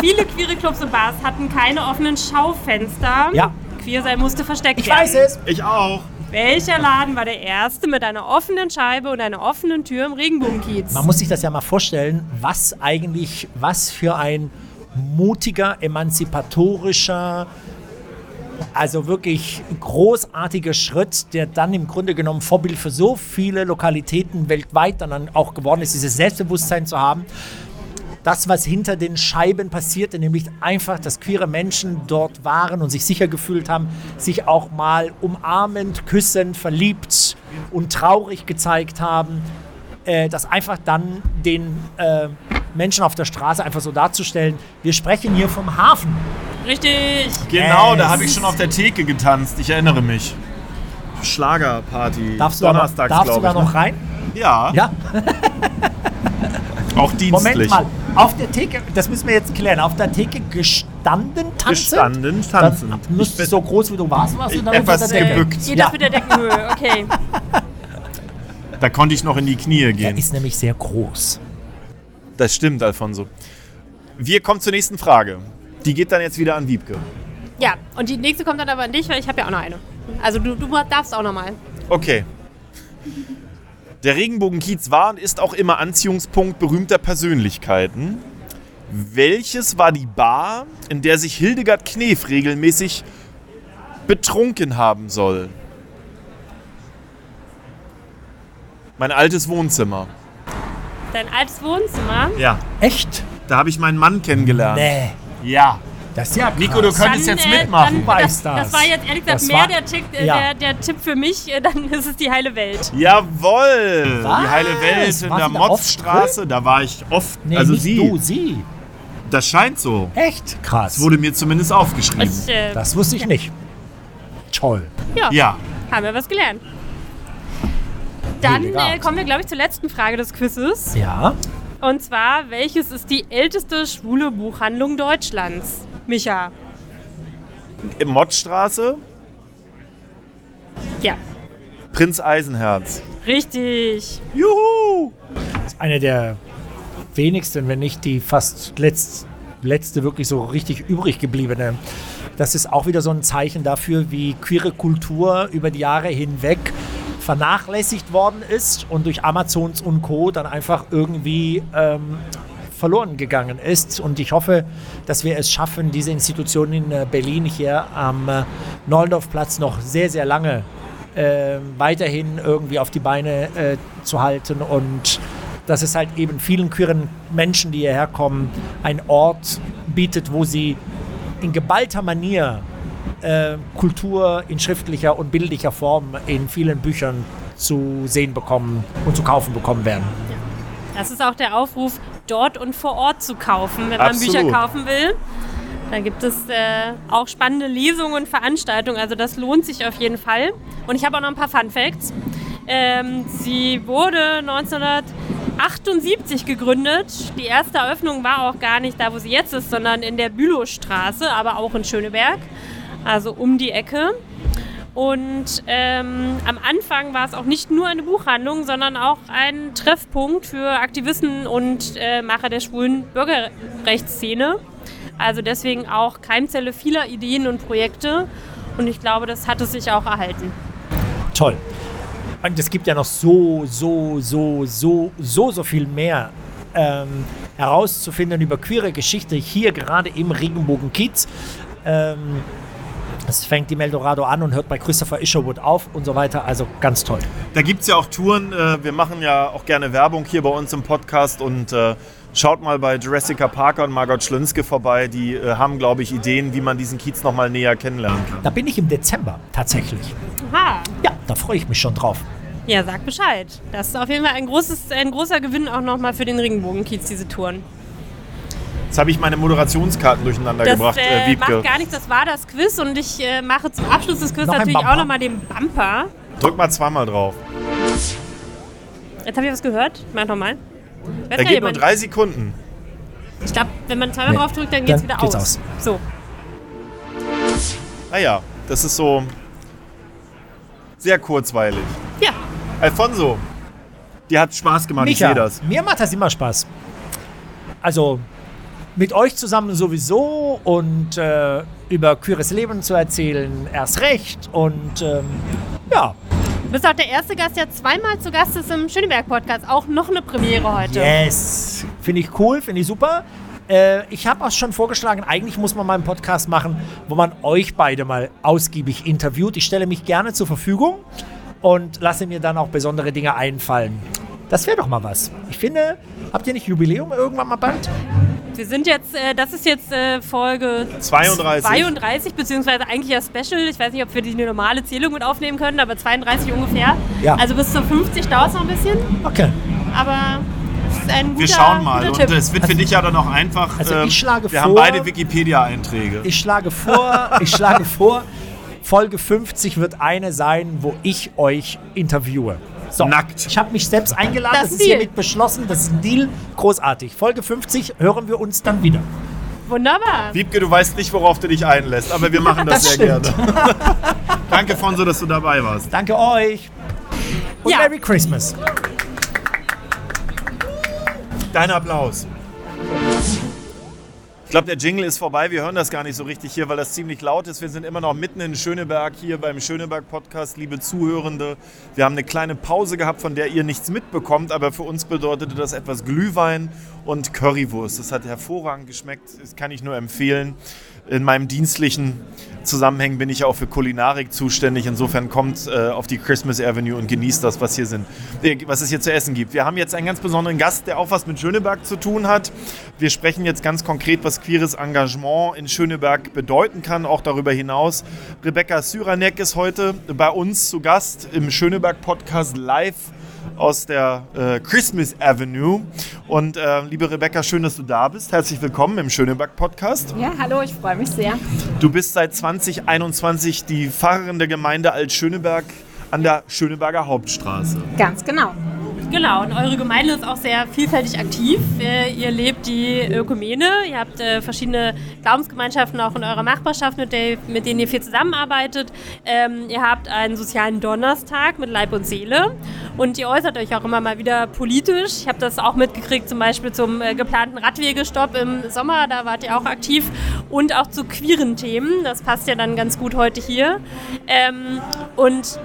Viele queere Clubs und Bars hatten keine offenen Schaufenster. Ja. Queer sein musste versteckt Ich werden. weiß es. Ich auch. Welcher Laden war der erste mit einer offenen Scheibe und einer offenen Tür im Regenbogenkiez? Man muss sich das ja mal vorstellen, was eigentlich, was für ein mutiger, emanzipatorischer, also wirklich großartiger Schritt, der dann im Grunde genommen Vorbild für so viele Lokalitäten weltweit dann auch geworden ist, dieses Selbstbewusstsein zu haben. Das, was hinter den Scheiben passierte, nämlich einfach, dass queere Menschen dort waren und sich sicher gefühlt haben, sich auch mal umarmend, küssend, verliebt und traurig gezeigt haben, äh, das einfach dann den äh, Menschen auf der Straße einfach so darzustellen. Wir sprechen hier vom Hafen. Richtig. Genau, Yes. da habe ich schon auf der Theke getanzt. Ich erinnere mich. Schlagerparty. Darfst du, da noch, Donnerstags, darfst du da ich. noch rein? ne? Ja, Ja, auch dienstlich. Moment mal. Auf der Theke, das müssen wir jetzt klären, auf der Theke gestanden tanzen? Gestanden, müsstest du so groß wie du warst, warst du dann Etwas der gebückt. Geht Ja. das mit der Deckenhöhe? Okay. Da konnte ich noch in die Knie Er gehen. ist nämlich sehr groß. Das stimmt, Alfonso. Wir kommen zur nächsten Frage. Die geht dann jetzt wieder an Wiebke. Ja, und die nächste kommt dann aber an dich, weil ich habe ja auch noch eine. Also du, du darfst auch noch mal. Okay. Der Regenbogenkiez war und ist auch immer Anziehungspunkt berühmter Persönlichkeiten. Welches war die Bar, in der sich Hildegard Knef regelmäßig betrunken haben soll? Mein altes Wohnzimmer. Dein altes Wohnzimmer. Ja. Echt? Da habe ich meinen Mann kennengelernt. Nee. Ja. Das ist ja krass. Nico, du könntest jetzt äh, mitmachen. Dann, das, das. war jetzt ehrlich gesagt mehr der, Tick, äh, Ja. der, der Tipp für mich. Dann ist es die heile Welt. Jawohl! Was? Die heile Welt in War der Motzstraße, da war ich oft. Nee, also nicht sie. du, sie. Das scheint so. Echt? Krass. Das wurde mir zumindest aufgeschrieben. Ich, äh, das wusste ich nicht. Toll. ja, Ja. haben wir was gelernt. Dann äh, kommen wir, glaube ich, zur letzten Frage des Quizzes. Ja. Und zwar, welches ist die älteste schwule Buchhandlung Deutschlands? Micha. Im Mottstraße, Ja, Prinz Eisenherz. richtig. Juhu! Das ist eine der wenigsten, wenn nicht die fast letzt, letzte wirklich so richtig übrig gebliebene. Das ist auch wieder so ein Zeichen dafür, wie queere Kultur über die Jahre hinweg vernachlässigt worden ist und durch Amazons und Co. dann einfach irgendwie ähm, verloren gegangen ist. Und ich hoffe, dass wir es schaffen, diese Institution in äh, Berlin hier am äh, Nollendorfplatz noch sehr, sehr lange äh, weiterhin irgendwie auf die Beine äh, zu halten und dass es halt eben vielen queeren Menschen, die hierher kommen, ein Ort bietet, wo sie in geballter Manier äh, Kultur in schriftlicher und bildlicher Form in vielen Büchern zu sehen bekommen und zu kaufen bekommen werden. Das ist auch der Aufruf, dort und vor Ort zu kaufen, wenn Absolut. man Bücher kaufen will. Da gibt es äh, auch spannende Lesungen und Veranstaltungen, also das lohnt sich auf jeden Fall. Und ich habe auch noch ein paar Fun Facts. Ähm, sie wurde 1978 gegründet. Die erste Eröffnung war auch gar nicht da, wo sie jetzt ist, sondern in der Bülowstraße, aber auch in Schöneberg, also um die Ecke. Und ähm, am Anfang war es auch nicht nur eine Buchhandlung, sondern auch ein Treffpunkt für Aktivisten und äh, Macher der schwulen Bürgerrechtsszene. Also deswegen auch Keimzelle vieler Ideen und Projekte. Und ich glaube, das hat es sich auch erhalten. Toll. Und es gibt ja noch so, so, so, so, so, so viel mehr ähm, herauszufinden über queere Geschichte hier gerade im Regenbogen-Kiez. Ähm, es fängt die Meldorado an und hört bei Christopher Isherwood auf und so weiter. Also ganz toll. Da gibt es ja auch Touren. Äh, wir machen ja auch gerne Werbung hier bei uns im Podcast und äh, schaut mal bei Jurassica Parker und Margot Schlönske vorbei. Die äh, haben, glaube ich, Ideen, wie man diesen Kiez noch mal näher kennenlernen kann. Da bin ich im Dezember tatsächlich. Aha. Ja, da freue ich mich schon drauf. Ja, sag Bescheid. Das ist auf jeden Fall ein, großes, ein großer Gewinn auch nochmal für den Regenbogenkiez, diese Touren. Jetzt habe ich meine Moderationskarten durcheinander das, gebracht, äh, Wiebke. macht gar nichts, das war das Quiz und ich äh, mache zum Abschluss des Quiz natürlich auch nochmal den Bumper. Drück mal zweimal drauf. Jetzt habe ich was gehört. Mach nochmal. Er geht nur drei Sekunden. Ich glaube, wenn man zweimal nee. drauf drückt, dann geht es wieder geht's aus. aus. So. Naja, das ist so sehr kurzweilig. Ja. Alfonso, dir hat Spaß gemacht, Micha, ich sehe das. Mir macht das immer Spaß. Also, mit euch zusammen sowieso und äh, über queeres Leben zu erzählen, erst recht. Und ähm, ja. Du bist auch der erste Gast, der zweimal zu Gast ist im Schöneberg-Podcast. Auch noch eine Premiere heute. Yes. Finde ich cool, finde ich super. Äh, ich habe auch schon vorgeschlagen, eigentlich muss man mal einen Podcast machen, wo man euch beide mal ausgiebig interviewt. Ich stelle mich gerne zur Verfügung und lasse mir dann auch besondere Dinge einfallen. Das wäre doch mal was. Ich finde, habt ihr nicht Jubiläum irgendwann mal bald? Wir sind jetzt, äh, das ist jetzt äh, Folge 32. 32, beziehungsweise eigentlich ja Special. Ich weiß nicht, ob wir die normale Zählung mit aufnehmen können, aber 32 ungefähr. Ja. Also bis zu 50 dauert es noch ein bisschen. Okay. Aber ein guter, Wir schauen mal. Und es wird für dich ja dann auch einfach. Also ich ähm, schlage wir vor, haben beide Wikipedia-Einträge. Ich schlage vor, ich schlage vor, Folge 50 wird eine sein, wo ich euch interviewe. So, Nackt. Ich habe mich selbst eingeladen, das, das ist hiermit beschlossen, das ist ein Deal. Großartig. Folge 50 hören wir uns dann wieder. Wunderbar. Wiebke, du weißt nicht, worauf du dich einlässt, aber wir machen das, das sehr stimmt. gerne. Danke, Fonso, dass du dabei warst. Danke euch. Und ja. Merry Christmas. Dein Applaus. Ich glaube, der Jingle ist vorbei. Wir hören das gar nicht so richtig hier, weil das ziemlich laut ist. Wir sind immer noch mitten in Schöneberg hier beim Schöneberg-Podcast, liebe Zuhörende. Wir haben eine kleine Pause gehabt, von der ihr nichts mitbekommt, aber für uns bedeutete das etwas Glühwein und Currywurst. Das hat hervorragend geschmeckt. Das kann ich nur empfehlen in meinem dienstlichen Zusammenhang bin ich auch für Kulinarik zuständig. Insofern kommt äh, auf die Christmas Avenue und genießt das, was hier sind, äh, was es hier zu essen gibt. Wir haben jetzt einen ganz besonderen Gast, der auch was mit Schöneberg zu tun hat. Wir sprechen jetzt ganz konkret, was queeres Engagement in Schöneberg bedeuten kann, auch darüber hinaus. Rebecca Syranek ist heute bei uns zu Gast im Schöneberg Podcast live aus der äh, Christmas Avenue. Und äh, liebe Rebecca, schön, dass du da bist. Herzlich willkommen im Schöneberg Podcast. Ja, hallo, ich freue mich sehr. Du bist seit 2021 die Pfarrerin der Gemeinde Alt-Schöneberg an der Schöneberger Hauptstraße. Ganz genau. Genau, und eure Gemeinde ist auch sehr vielfältig aktiv. Äh, ihr lebt die Ökumene, ihr habt äh, verschiedene Glaubensgemeinschaften auch in eurer Nachbarschaft, mit, der, mit denen ihr viel zusammenarbeitet. Ähm, ihr habt einen sozialen Donnerstag mit Leib und Seele und ihr äußert euch auch immer mal wieder politisch. Ich habe das auch mitgekriegt, zum Beispiel zum äh, geplanten Radwegestopp im Sommer, da wart ihr auch aktiv und auch zu queeren Themen. Das passt ja dann ganz gut heute hier. Ähm, und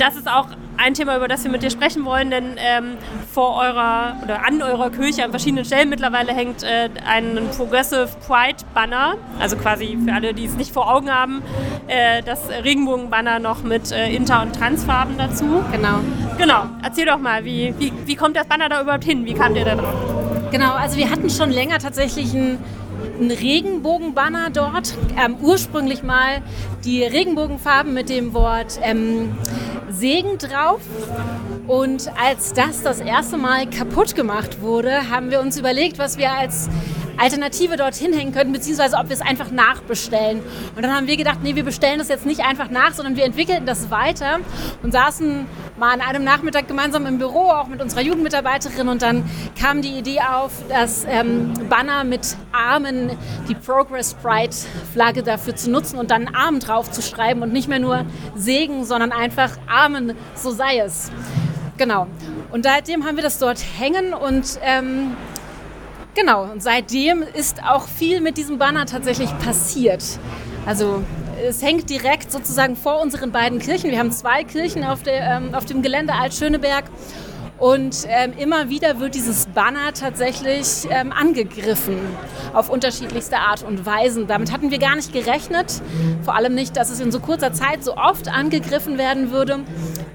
das ist auch ein Thema, über das wir mit dir sprechen wollen, denn ähm, vor eurer oder an eurer Kirche an verschiedenen Stellen mittlerweile hängt äh, ein Progressive Pride Banner, also quasi für alle, die es nicht vor Augen haben, äh, das Regenbogenbanner noch mit äh, Inter- und Transfarben dazu. Genau. Genau. Erzähl doch mal, wie, wie, wie kommt das Banner da überhaupt hin? Wie kamt ihr da drauf? Genau, also wir hatten schon länger tatsächlich ein ein Regenbogenbanner dort. Ähm, ursprünglich mal die Regenbogenfarben mit dem Wort ähm, Segen drauf. Und als das das erste Mal kaputt gemacht wurde, haben wir uns überlegt, was wir als Alternative dorthin hängen könnten, beziehungsweise ob wir es einfach nachbestellen. Und dann haben wir gedacht, nee, wir bestellen das jetzt nicht einfach nach, sondern wir entwickelten das weiter und saßen mal an einem Nachmittag gemeinsam im Büro, auch mit unserer Jugendmitarbeiterin und dann kam die Idee auf, das ähm, Banner mit Armen, die Progress Pride Flagge dafür zu nutzen und dann Armen drauf zu schreiben und nicht mehr nur Segen, sondern einfach Armen, so sei es. Genau. Und seitdem haben wir das dort hängen und ähm, Genau, und seitdem ist auch viel mit diesem Banner tatsächlich passiert. Also es hängt direkt sozusagen vor unseren beiden Kirchen. Wir haben zwei Kirchen auf, der, ähm, auf dem Gelände Alt-Schöneberg. Und ähm, immer wieder wird dieses Banner tatsächlich ähm, angegriffen auf unterschiedlichste Art und Weisen. Damit hatten wir gar nicht gerechnet. Vor allem nicht, dass es in so kurzer Zeit so oft angegriffen werden würde.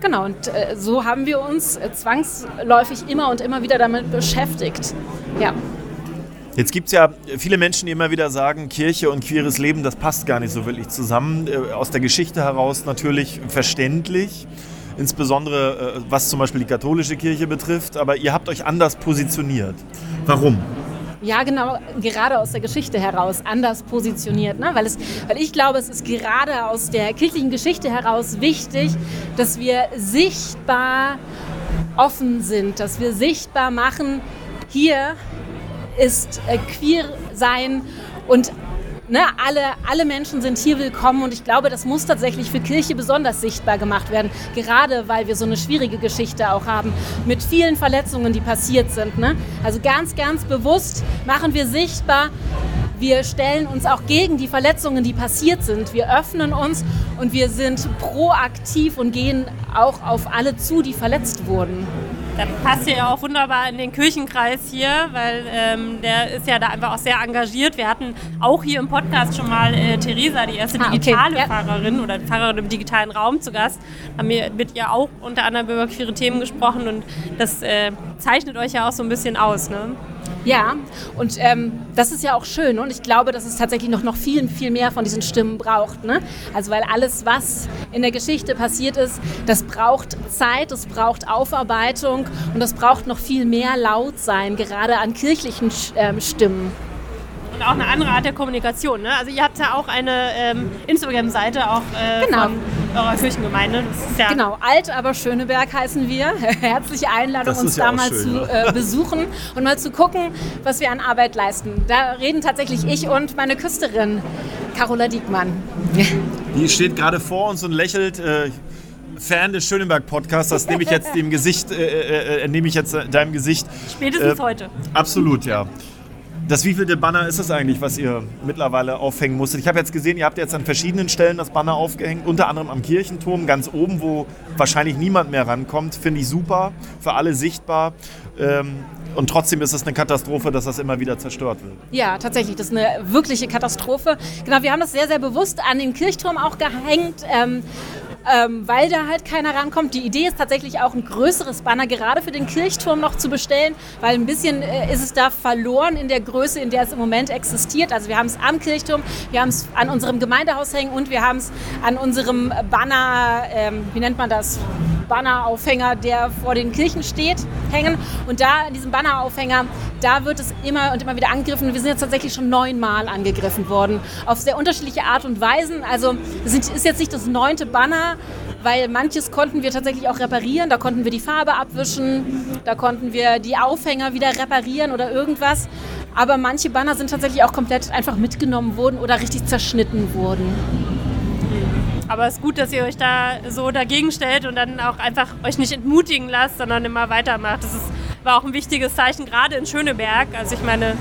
Genau, und äh, so haben wir uns äh, zwangsläufig immer und immer wieder damit beschäftigt. Ja. Jetzt gibt es ja viele Menschen, die immer wieder sagen, Kirche und queeres Leben, das passt gar nicht so wirklich zusammen. Äh, aus der Geschichte heraus natürlich verständlich, insbesondere äh, was zum Beispiel die katholische Kirche betrifft, aber ihr habt euch anders positioniert. Warum? Ja, genau, gerade aus der Geschichte heraus anders positioniert. Ne? Weil, es, weil ich glaube, es ist gerade aus der kirchlichen Geschichte heraus wichtig, dass wir sichtbar offen sind, dass wir sichtbar machen, hier ist äh, queer sein und ne, alle, alle Menschen sind hier willkommen und ich glaube, das muss tatsächlich für Kirche besonders sichtbar gemacht werden, gerade weil wir so eine schwierige Geschichte auch haben mit vielen Verletzungen, die passiert sind. Ne? Also ganz, ganz bewusst machen wir sichtbar, wir stellen uns auch gegen die Verletzungen, die passiert sind. Wir öffnen uns und wir sind proaktiv und gehen auch auf alle zu, die verletzt wurden. Da passt ihr ja auch wunderbar in den Kirchenkreis hier, weil ähm, der ist ja da einfach auch sehr engagiert. Wir hatten auch hier im Podcast schon mal äh, Theresa, die erste ah, digitale okay. Pfarrerin oder Pfarrerin im digitalen Raum zu Gast. Haben wir mit ihr auch unter anderem über queere Themen gesprochen und das äh, zeichnet euch ja auch so ein bisschen aus. Ne? Ja, und ähm, das ist ja auch schön und ich glaube, dass es tatsächlich noch, noch viel, viel mehr von diesen Stimmen braucht. Ne? Also weil alles, was in der Geschichte passiert ist, das braucht Zeit, das braucht Aufarbeitung und das braucht noch viel mehr Lautsein, gerade an kirchlichen ähm, Stimmen auch eine andere Art der Kommunikation. Ne? Also ihr habt ja auch eine ähm, Instagram-Seite auch äh, genau. von eurer Kirchengemeinde. Ja genau, Alt aber Schöneberg heißen wir. Herzliche Einladung, uns da mal schön, zu äh, besuchen und mal zu gucken, was wir an Arbeit leisten. Da reden tatsächlich ich und meine Küsterin Carola Diekmann. Die steht gerade vor uns und lächelt. Äh, Fan des Schöneberg-Podcasts, das nehme ich jetzt dem Gesicht, äh, äh, äh nehme ich jetzt deinem Gesicht. Spätestens heute. Absolut, ja. Das wievielte Banner ist es eigentlich, was ihr mittlerweile aufhängen musstet? Ich habe jetzt gesehen, ihr habt jetzt an verschiedenen Stellen das Banner aufgehängt, unter anderem am Kirchenturm, ganz oben, wo wahrscheinlich niemand mehr rankommt. Finde ich super, für alle sichtbar. Ähm, und trotzdem ist es eine Katastrophe, dass das immer wieder zerstört wird. Ja, tatsächlich, das ist eine wirkliche Katastrophe. Genau, wir haben das sehr, sehr bewusst an den Kirchturm auch gehängt. Ähm, weil da halt keiner rankommt. Die Idee ist tatsächlich auch ein größeres Banner gerade für den Kirchturm noch zu bestellen, weil ein bisschen äh, ist es da verloren in der Größe, in der es im Moment existiert. Also wir haben es am Kirchturm, wir haben es an unserem Gemeindehaus hängen und wir haben es an unserem Banner, ähm, wie nennt man das? Banneraufhänger, der vor den Kirchen steht, hängen. Und da in diesem Banneraufhänger, da wird es immer und immer wieder angegriffen. Wir sind jetzt tatsächlich schon neunmal angegriffen worden. Auf sehr unterschiedliche Art und Weisen. Also es ist jetzt nicht das neunte Banner, weil manches konnten wir tatsächlich auch reparieren. Da konnten wir die Farbe abwischen, da konnten wir die Aufhänger wieder reparieren oder irgendwas. Aber manche Banner sind tatsächlich auch komplett einfach mitgenommen worden oder richtig zerschnitten worden. Aber es ist gut, dass ihr euch da so dagegen stellt und dann auch einfach euch nicht entmutigen lasst, sondern immer weitermacht. Das ist, war auch ein wichtiges Zeichen, gerade in Schöneberg. Also ich meine,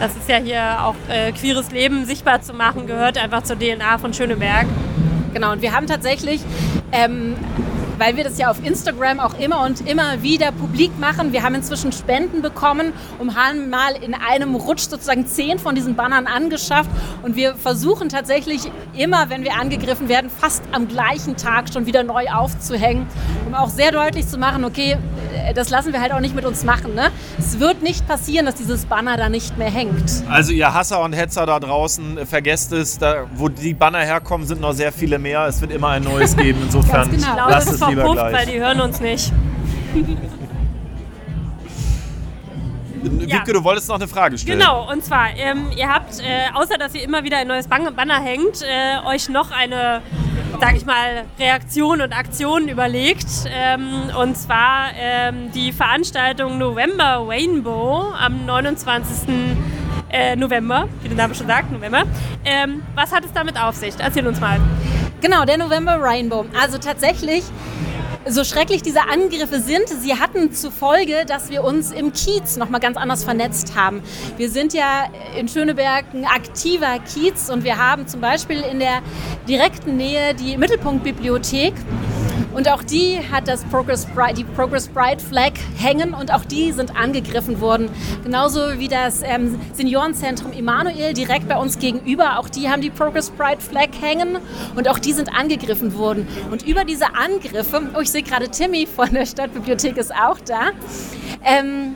das ist ja hier auch äh, queeres Leben sichtbar zu machen, gehört einfach zur DNA von Schöneberg. Genau, und wir haben tatsächlich ähm, weil wir das ja auf Instagram auch immer und immer wieder publik machen. Wir haben inzwischen Spenden bekommen und haben mal in einem Rutsch sozusagen zehn von diesen Bannern angeschafft. Und wir versuchen tatsächlich immer, wenn wir angegriffen werden, fast am gleichen Tag schon wieder neu aufzuhängen, um auch sehr deutlich zu machen, okay, das lassen wir halt auch nicht mit uns machen. Ne? Es wird nicht passieren, dass dieses Banner da nicht mehr hängt. Also ihr Hasser und Hetzer da draußen, äh, vergesst es, da, wo die Banner herkommen, sind noch sehr viele mehr. Es wird immer ein neues geben. Insofern genau. lasst es lieber gleich. weil die hören uns nicht. Ja. Wiebke, du wolltest noch eine Frage stellen. Genau, und zwar, ähm, ihr habt, äh, außer dass ihr immer wieder ein neues Banner hängt, äh, euch noch eine, sag ich mal, Reaktion und Aktion überlegt. Ähm, und zwar ähm, die Veranstaltung November Rainbow am 29. Äh, November, wie der Name schon sagt, November. Ähm, was hat es damit auf sich? Erzähl uns mal. Genau, der November Rainbow. Also tatsächlich so schrecklich diese Angriffe sind, sie hatten zur Folge, dass wir uns im Kiez nochmal ganz anders vernetzt haben. Wir sind ja in Schöneberg ein aktiver Kiez und wir haben zum Beispiel in der direkten Nähe die Mittelpunktbibliothek und auch die hat das Progress Bright, die Progress Bright Flag hängen und auch die sind angegriffen worden. Genauso wie das ähm, Seniorenzentrum Immanuel direkt bei uns gegenüber. Auch die haben die Progress Bright Flag hängen und auch die sind angegriffen worden. Und über diese Angriffe, oh, ich sehe gerade Timmy von der Stadtbibliothek ist auch da. Ähm,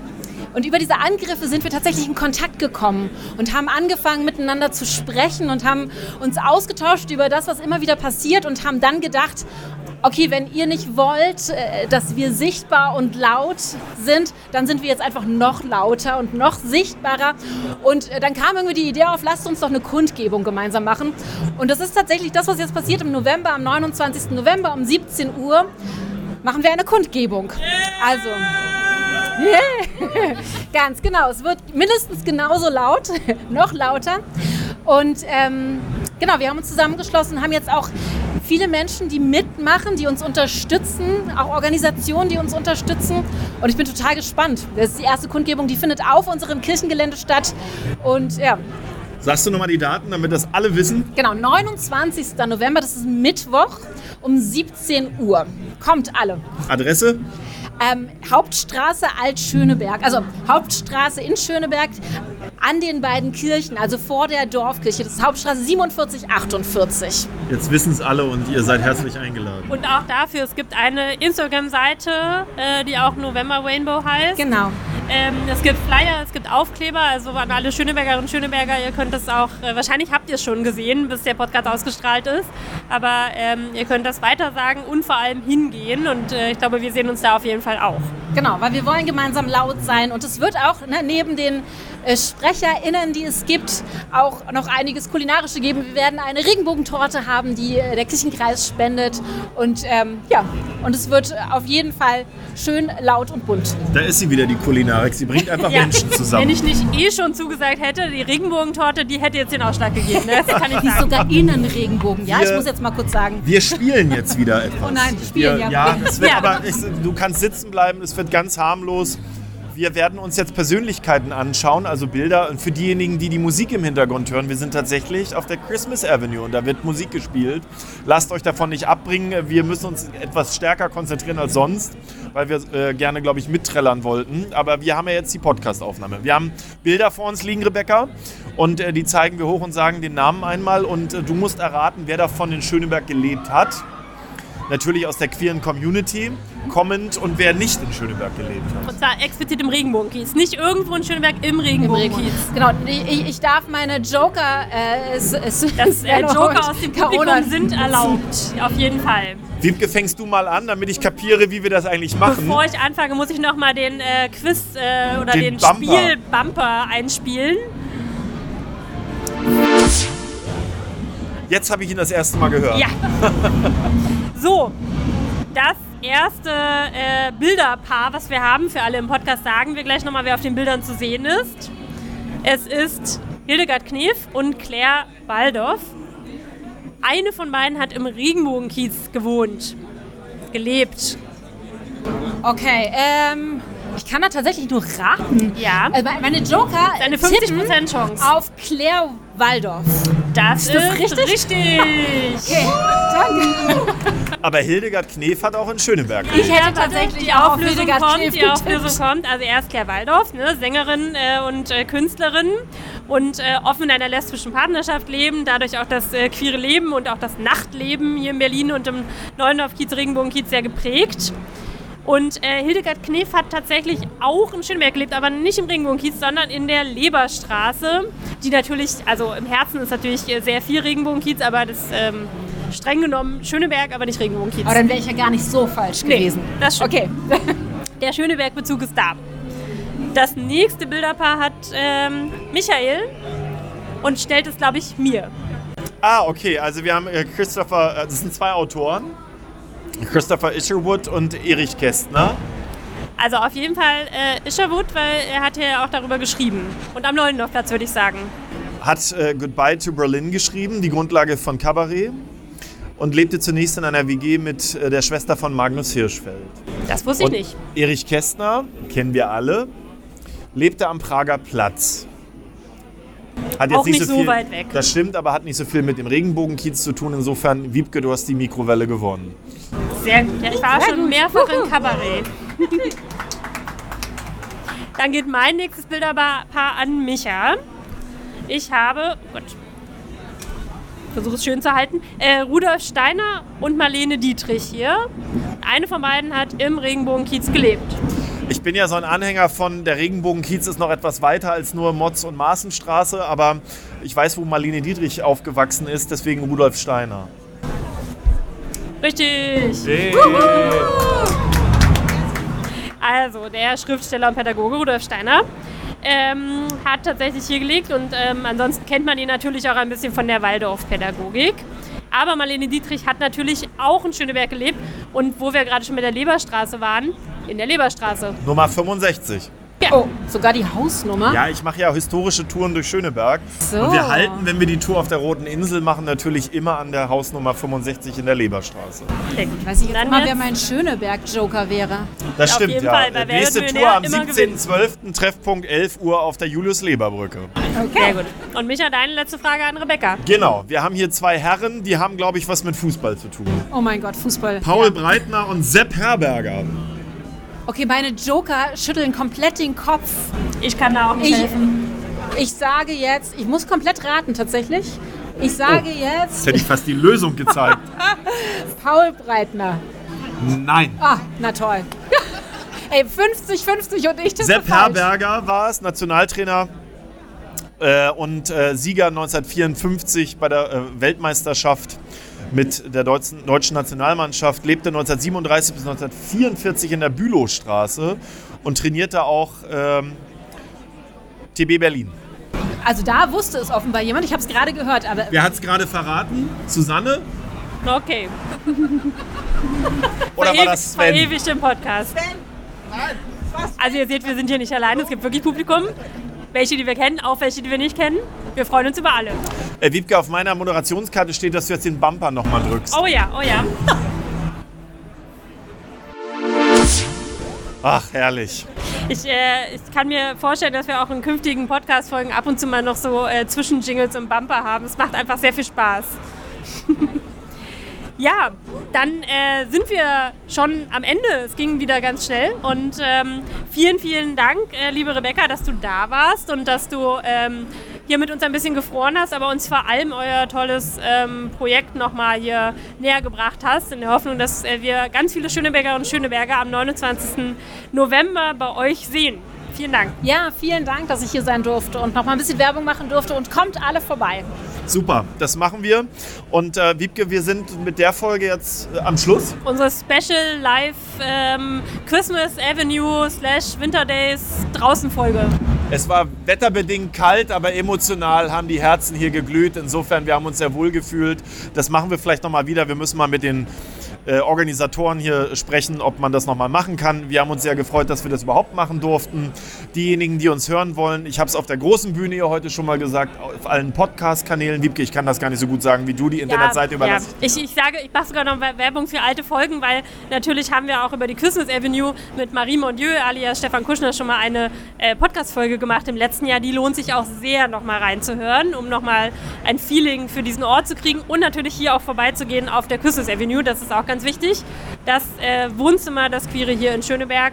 und über diese Angriffe sind wir tatsächlich in Kontakt gekommen und haben angefangen miteinander zu sprechen und haben uns ausgetauscht über das, was immer wieder passiert und haben dann gedacht, okay, wenn ihr nicht wollt, äh, dass wir sichtbar und laut sind, dann sind wir jetzt einfach noch lauter und noch sichtbarer. Und äh, dann kam irgendwie die Idee auf, lasst uns doch eine Kundgebung gemeinsam machen. Und das ist tatsächlich das, was jetzt passiert im November, am 29. November um 17 Uhr, machen wir eine Kundgebung. Also. Yeah. Ganz genau, es wird mindestens genauso laut, noch lauter. Und ähm, genau, wir haben uns zusammengeschlossen, haben jetzt auch viele Menschen, die mitmachen, die uns unterstützen, auch Organisationen, die uns unterstützen. Und ich bin total gespannt. Das ist die erste Kundgebung, die findet auf unserem Kirchengelände statt. Und ja. Sagst du nochmal die Daten, damit das alle wissen? Genau, 29. November, das ist Mittwoch um 17 Uhr. Kommt alle. Adresse? Ähm, Hauptstraße Alt-Schöneberg, also Hauptstraße in Schöneberg an den beiden Kirchen, also vor der Dorfkirche. Das ist Hauptstraße 47, 48. Jetzt wissen es alle und ihr seid herzlich eingeladen. Und auch dafür, es gibt eine Instagram-Seite, äh, die auch November Rainbow heißt. Genau. Ähm, es gibt Flyer, es gibt Aufkleber, also an alle Schönebergerinnen und Schöneberger, ihr könnt das auch, äh, wahrscheinlich habt ihr es schon gesehen, bis der Podcast ausgestrahlt ist, aber ähm, ihr könnt das weitersagen und vor allem hingehen und äh, ich glaube, wir sehen uns da auf jeden Fall auch. Genau, weil wir wollen gemeinsam laut sein und es wird auch ne, neben den äh, SprecherInnen, die es gibt, auch noch einiges Kulinarische geben. Wir werden eine Regenbogentorte haben, die äh, der Kirchenkreis spendet. Und ähm, ja, und es wird auf jeden Fall schön laut und bunt. Da ist sie wieder, die Kulinarik. Sie bringt einfach ja. Menschen zusammen. Wenn ich nicht eh schon zugesagt hätte, die Regenbogentorte, die hätte jetzt den Ausschlag gegeben. Ne? Das kann ich ist sogar innen Regenbogen. Ja, wir, ich muss jetzt mal kurz sagen. Wir spielen jetzt wieder etwas. Oh nein, spielen wir, ja. Ja, es wird, ja. aber ich, du kannst sitzen bleiben, es wird ganz harmlos. Wir werden uns jetzt Persönlichkeiten anschauen, also Bilder. Und für diejenigen, die die Musik im Hintergrund hören, wir sind tatsächlich auf der Christmas Avenue und da wird Musik gespielt. Lasst euch davon nicht abbringen. Wir müssen uns etwas stärker konzentrieren als sonst, weil wir äh, gerne, glaube ich, mitträllern wollten. Aber wir haben ja jetzt die Podcast-Aufnahme. Wir haben Bilder vor uns liegen, Rebecca, und äh, die zeigen wir hoch und sagen den Namen einmal. Und äh, du musst erraten, wer davon in Schöneberg gelebt hat natürlich aus der queeren Community kommend und wer nicht in Schöneberg gelebt hat. Und zwar explizit im Regenbogenkiez. Nicht irgendwo in Schöneberg, im Regenbogenkiez. Genau, ich, ich, darf meine Joker, äh, es, es, das, äh, Joker aus dem Publikum sind erlaubt, auf jeden Fall. Wiebke, fängst du mal an, damit ich kapiere, wie wir das eigentlich machen? Bevor ich anfange, muss ich noch mal den äh, Quiz äh, oder den, den Spielbumper einspielen. Jetzt habe ich ihn das erste Mal gehört. Ja. so, das erste äh, Bilderpaar, was wir haben für alle im Podcast, sagen wir gleich nochmal, wer auf den Bildern zu sehen ist. Es ist Hildegard Knef und Claire Waldorf. Eine von beiden hat im Regenbogenkiez gewohnt, gelebt. Okay, ähm, ich kann da tatsächlich nur raten. Ja. Also meine Joker eine 50% Chance auf Claire Waldorf. Das ist, ist das richtig. richtig. Okay, danke. Aber Hildegard Knef hat auch in Schöneberg Ich hätte tatsächlich die auch auf Hildegard kommt, Knef die Auflösung kommt. Also erst Claire Waldorf, ne, Sängerin äh, und äh, Künstlerin und äh, offen in einer lesbischen Partnerschaft leben, dadurch auch das äh, queere Leben und auch das Nachtleben hier in Berlin und im Neuendorf-Kiez, Regenbogen-Kiez sehr geprägt. Und äh, Hildegard Knef hat tatsächlich auch in Schöneberg gelebt, aber nicht im Regenbogenkiez, sondern in der Leberstraße, die natürlich, also im Herzen ist natürlich äh, sehr viel Regenbogenkiez, aber das ähm, streng genommen Schöneberg, aber nicht Regenbogenkiez. Aber dann wäre ich ja gar nicht so falsch Nee, gewesen. das stimmt. Okay. Der Schöneberg-Bezug ist da. Das nächste Bilderpaar hat ähm, Michael und stellt es, glaube ich, mir. Ah, okay. Also wir haben äh, Christopher, äh, das sind zwei Autoren. Christopher Isherwood und Erich Kästner. Also auf jeden Fall äh, Isherwood, weil er hat ja auch darüber geschrieben. Und am Neulendorfplatz würde ich sagen. Hat äh, Goodbye to Berlin geschrieben, die Grundlage von Cabaret. Und lebte zunächst in einer WG mit äh, der Schwester von Magnus Hirschfeld. Das wusste ich Und nicht. Erich Kästner, kennen wir alle, lebte am Prager Platz. Hat Auch nicht so, so viel, weit weg. Das stimmt, aber hat nicht so viel mit dem Regenbogenkiez zu tun. Insofern, Wiebke, du hast die Mikrowelle gewonnen. Sehr gut. Ja, ich war auch schon mehrfach im Kabarett. Dann geht mein nächstes Bilderpaar an Micha. Ich habe, oh Gott, versuche es schön zu halten, äh, Rudolf Steiner und Marlene Dietrich hier. Eine von beiden hat im Regenbogenkiez gelebt. Ich bin ja so ein Anhänger von, der Regenbogenkiez ist noch etwas weiter als nur Motz- und Maßenstraße, aber ich weiß, wo Marlene Dietrich aufgewachsen ist, deswegen Rudolf Steiner. Richtig. Also, der Schriftsteller und Pädagoge Rudolf Steiner ähm, hat tatsächlich hier gelegt und ähm, ansonsten kennt man ihn natürlich auch ein bisschen von der Waldorf-Pädagogik. Aber Marlene Dietrich hat natürlich auch in Schöneberg gelebt und wo wir gerade schon mit der Leberstraße waren, in der Leberstraße. Nummer 65. Oh, sogar die Hausnummer. Ja, ich mache ja historische Touren durch Schöneberg. So. Und wir halten, wenn wir die Tour auf der Roten Insel machen, natürlich immer an der Hausnummer 65 in der Leberstraße. Gut. Weiß ich jetzt Dann mal, jetzt- wer mein Schöneberg-Joker wäre. Das stimmt, ja. Fall, Nächste Tour am Millionär immer 17.12. Treffpunkt 11 Uhr auf der Julius-Leber-Brücke. Sehr gut. Und Micha, deine letzte Frage an Rebecca. Genau, wir haben hier zwei Herren, die haben, glaube ich, was mit Fußball zu tun. Oh mein Gott, Fußball. Paul Ja. Breitner und Sepp Herberger. Okay, meine Joker schütteln komplett den Kopf. Ich kann da auch nicht Ich, helfen. ich sage jetzt, ich muss komplett raten tatsächlich. Ich sage Jetzt jetzt hätte ich fast die Lösung gezeigt. Paul Breitner. Nein. Ah, na toll. Ey, 50-50 und ich das Sepp falsch. Herberger war es, Nationaltrainer äh, und äh, Sieger 1954 bei der äh, Weltmeisterschaft mit der deutschen, deutschen Nationalmannschaft, lebte 1937 bis 1944 in der Bülowstraße und trainierte auch ähm, TB Berlin. Also da wusste es offenbar jemand. Ich habe es gerade gehört, aber Wer hat es gerade verraten? Susanne? Okay. Oder war das Sven? Verewigt im Podcast. Also ihr seht, wir sind hier nicht allein. Es gibt wirklich Publikum. Welche, die wir kennen, auch welche, die wir nicht kennen. Wir freuen uns über alle. Äh, Wiebke, auf meiner Moderationskarte steht, dass du jetzt den Bumper nochmal drückst. Oh ja, oh ja. Ach, herrlich. Ich, äh, ich kann mir vorstellen, dass wir auch in künftigen Podcast-Folgen ab und zu mal noch so äh, Zwischenjingles und Bumper haben. Es macht einfach sehr viel Spaß. ja, dann äh, sind wir schon am Ende. Es ging wieder ganz schnell. Und ähm, vielen, vielen Dank, äh, liebe Rebecca, dass du da warst und dass du ähm, hier mit uns ein bisschen gefroren hast, aber uns vor allem euer tolles ähm, Projekt nochmal hier näher gebracht hast, in der Hoffnung, dass äh, wir ganz viele Schönebergerinnen und Schöneberger am 29. November bei euch sehen. Vielen Dank. ja, vielen Dank, dass ich hier sein durfte und noch mal ein bisschen Werbung machen durfte. Und kommt alle vorbei. Super, das machen wir. Und äh, Wiebke, wir sind mit der Folge jetzt äh, am Schluss. Unsere Special Live ähm, Christmas Avenue slash Winter Days draußen Folge. Es war wetterbedingt kalt, aber emotional haben die Herzen hier geglüht. Insofern, wir haben uns sehr wohl gefühlt. Das machen wir vielleicht nochmal wieder. Wir müssen mal mit den äh, Organisatoren hier sprechen, ob man das nochmal machen kann. Wir haben uns sehr gefreut, dass wir das überhaupt machen durften. Diejenigen, die uns hören wollen, ich habe es auf der großen Bühne hier heute schon mal gesagt, auf allen Podcast-Kanälen. Wiebke, ich kann das gar nicht so gut sagen wie du, die Internetseite überlassen. Ja. Ich, ich sage, ich mache sogar noch Werbung für alte Folgen, weil natürlich haben wir auch über die Christmas Avenue mit Marie Mondieu alias Stefan Kuschner schon mal eine äh, Podcast-Folge gemacht im letzten Jahr. Die lohnt sich auch sehr, noch mal reinzuhören, um noch mal ein Feeling für diesen Ort zu kriegen und natürlich hier auch vorbeizugehen auf der Christmas Avenue. Das ist auch ganz ganz wichtig. Das äh, Wohnzimmer, das Queere hier in Schöneberg.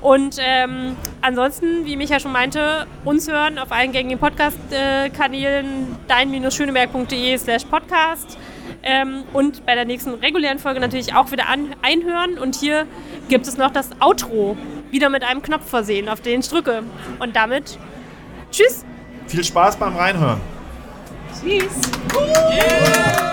Und ähm, ansonsten, wie Micha schon meinte, uns hören auf allen gängigen Podcast-Kanälen dein-schöneberg.de slash podcast. Ähm, und bei der nächsten regulären Folge natürlich auch wieder an, einhören. Und hier gibt es noch das Outro, wieder mit einem Knopf versehen, auf den ich drücke. Und damit tschüss. Viel Spaß beim Reinhören. Tschüss. Yeah.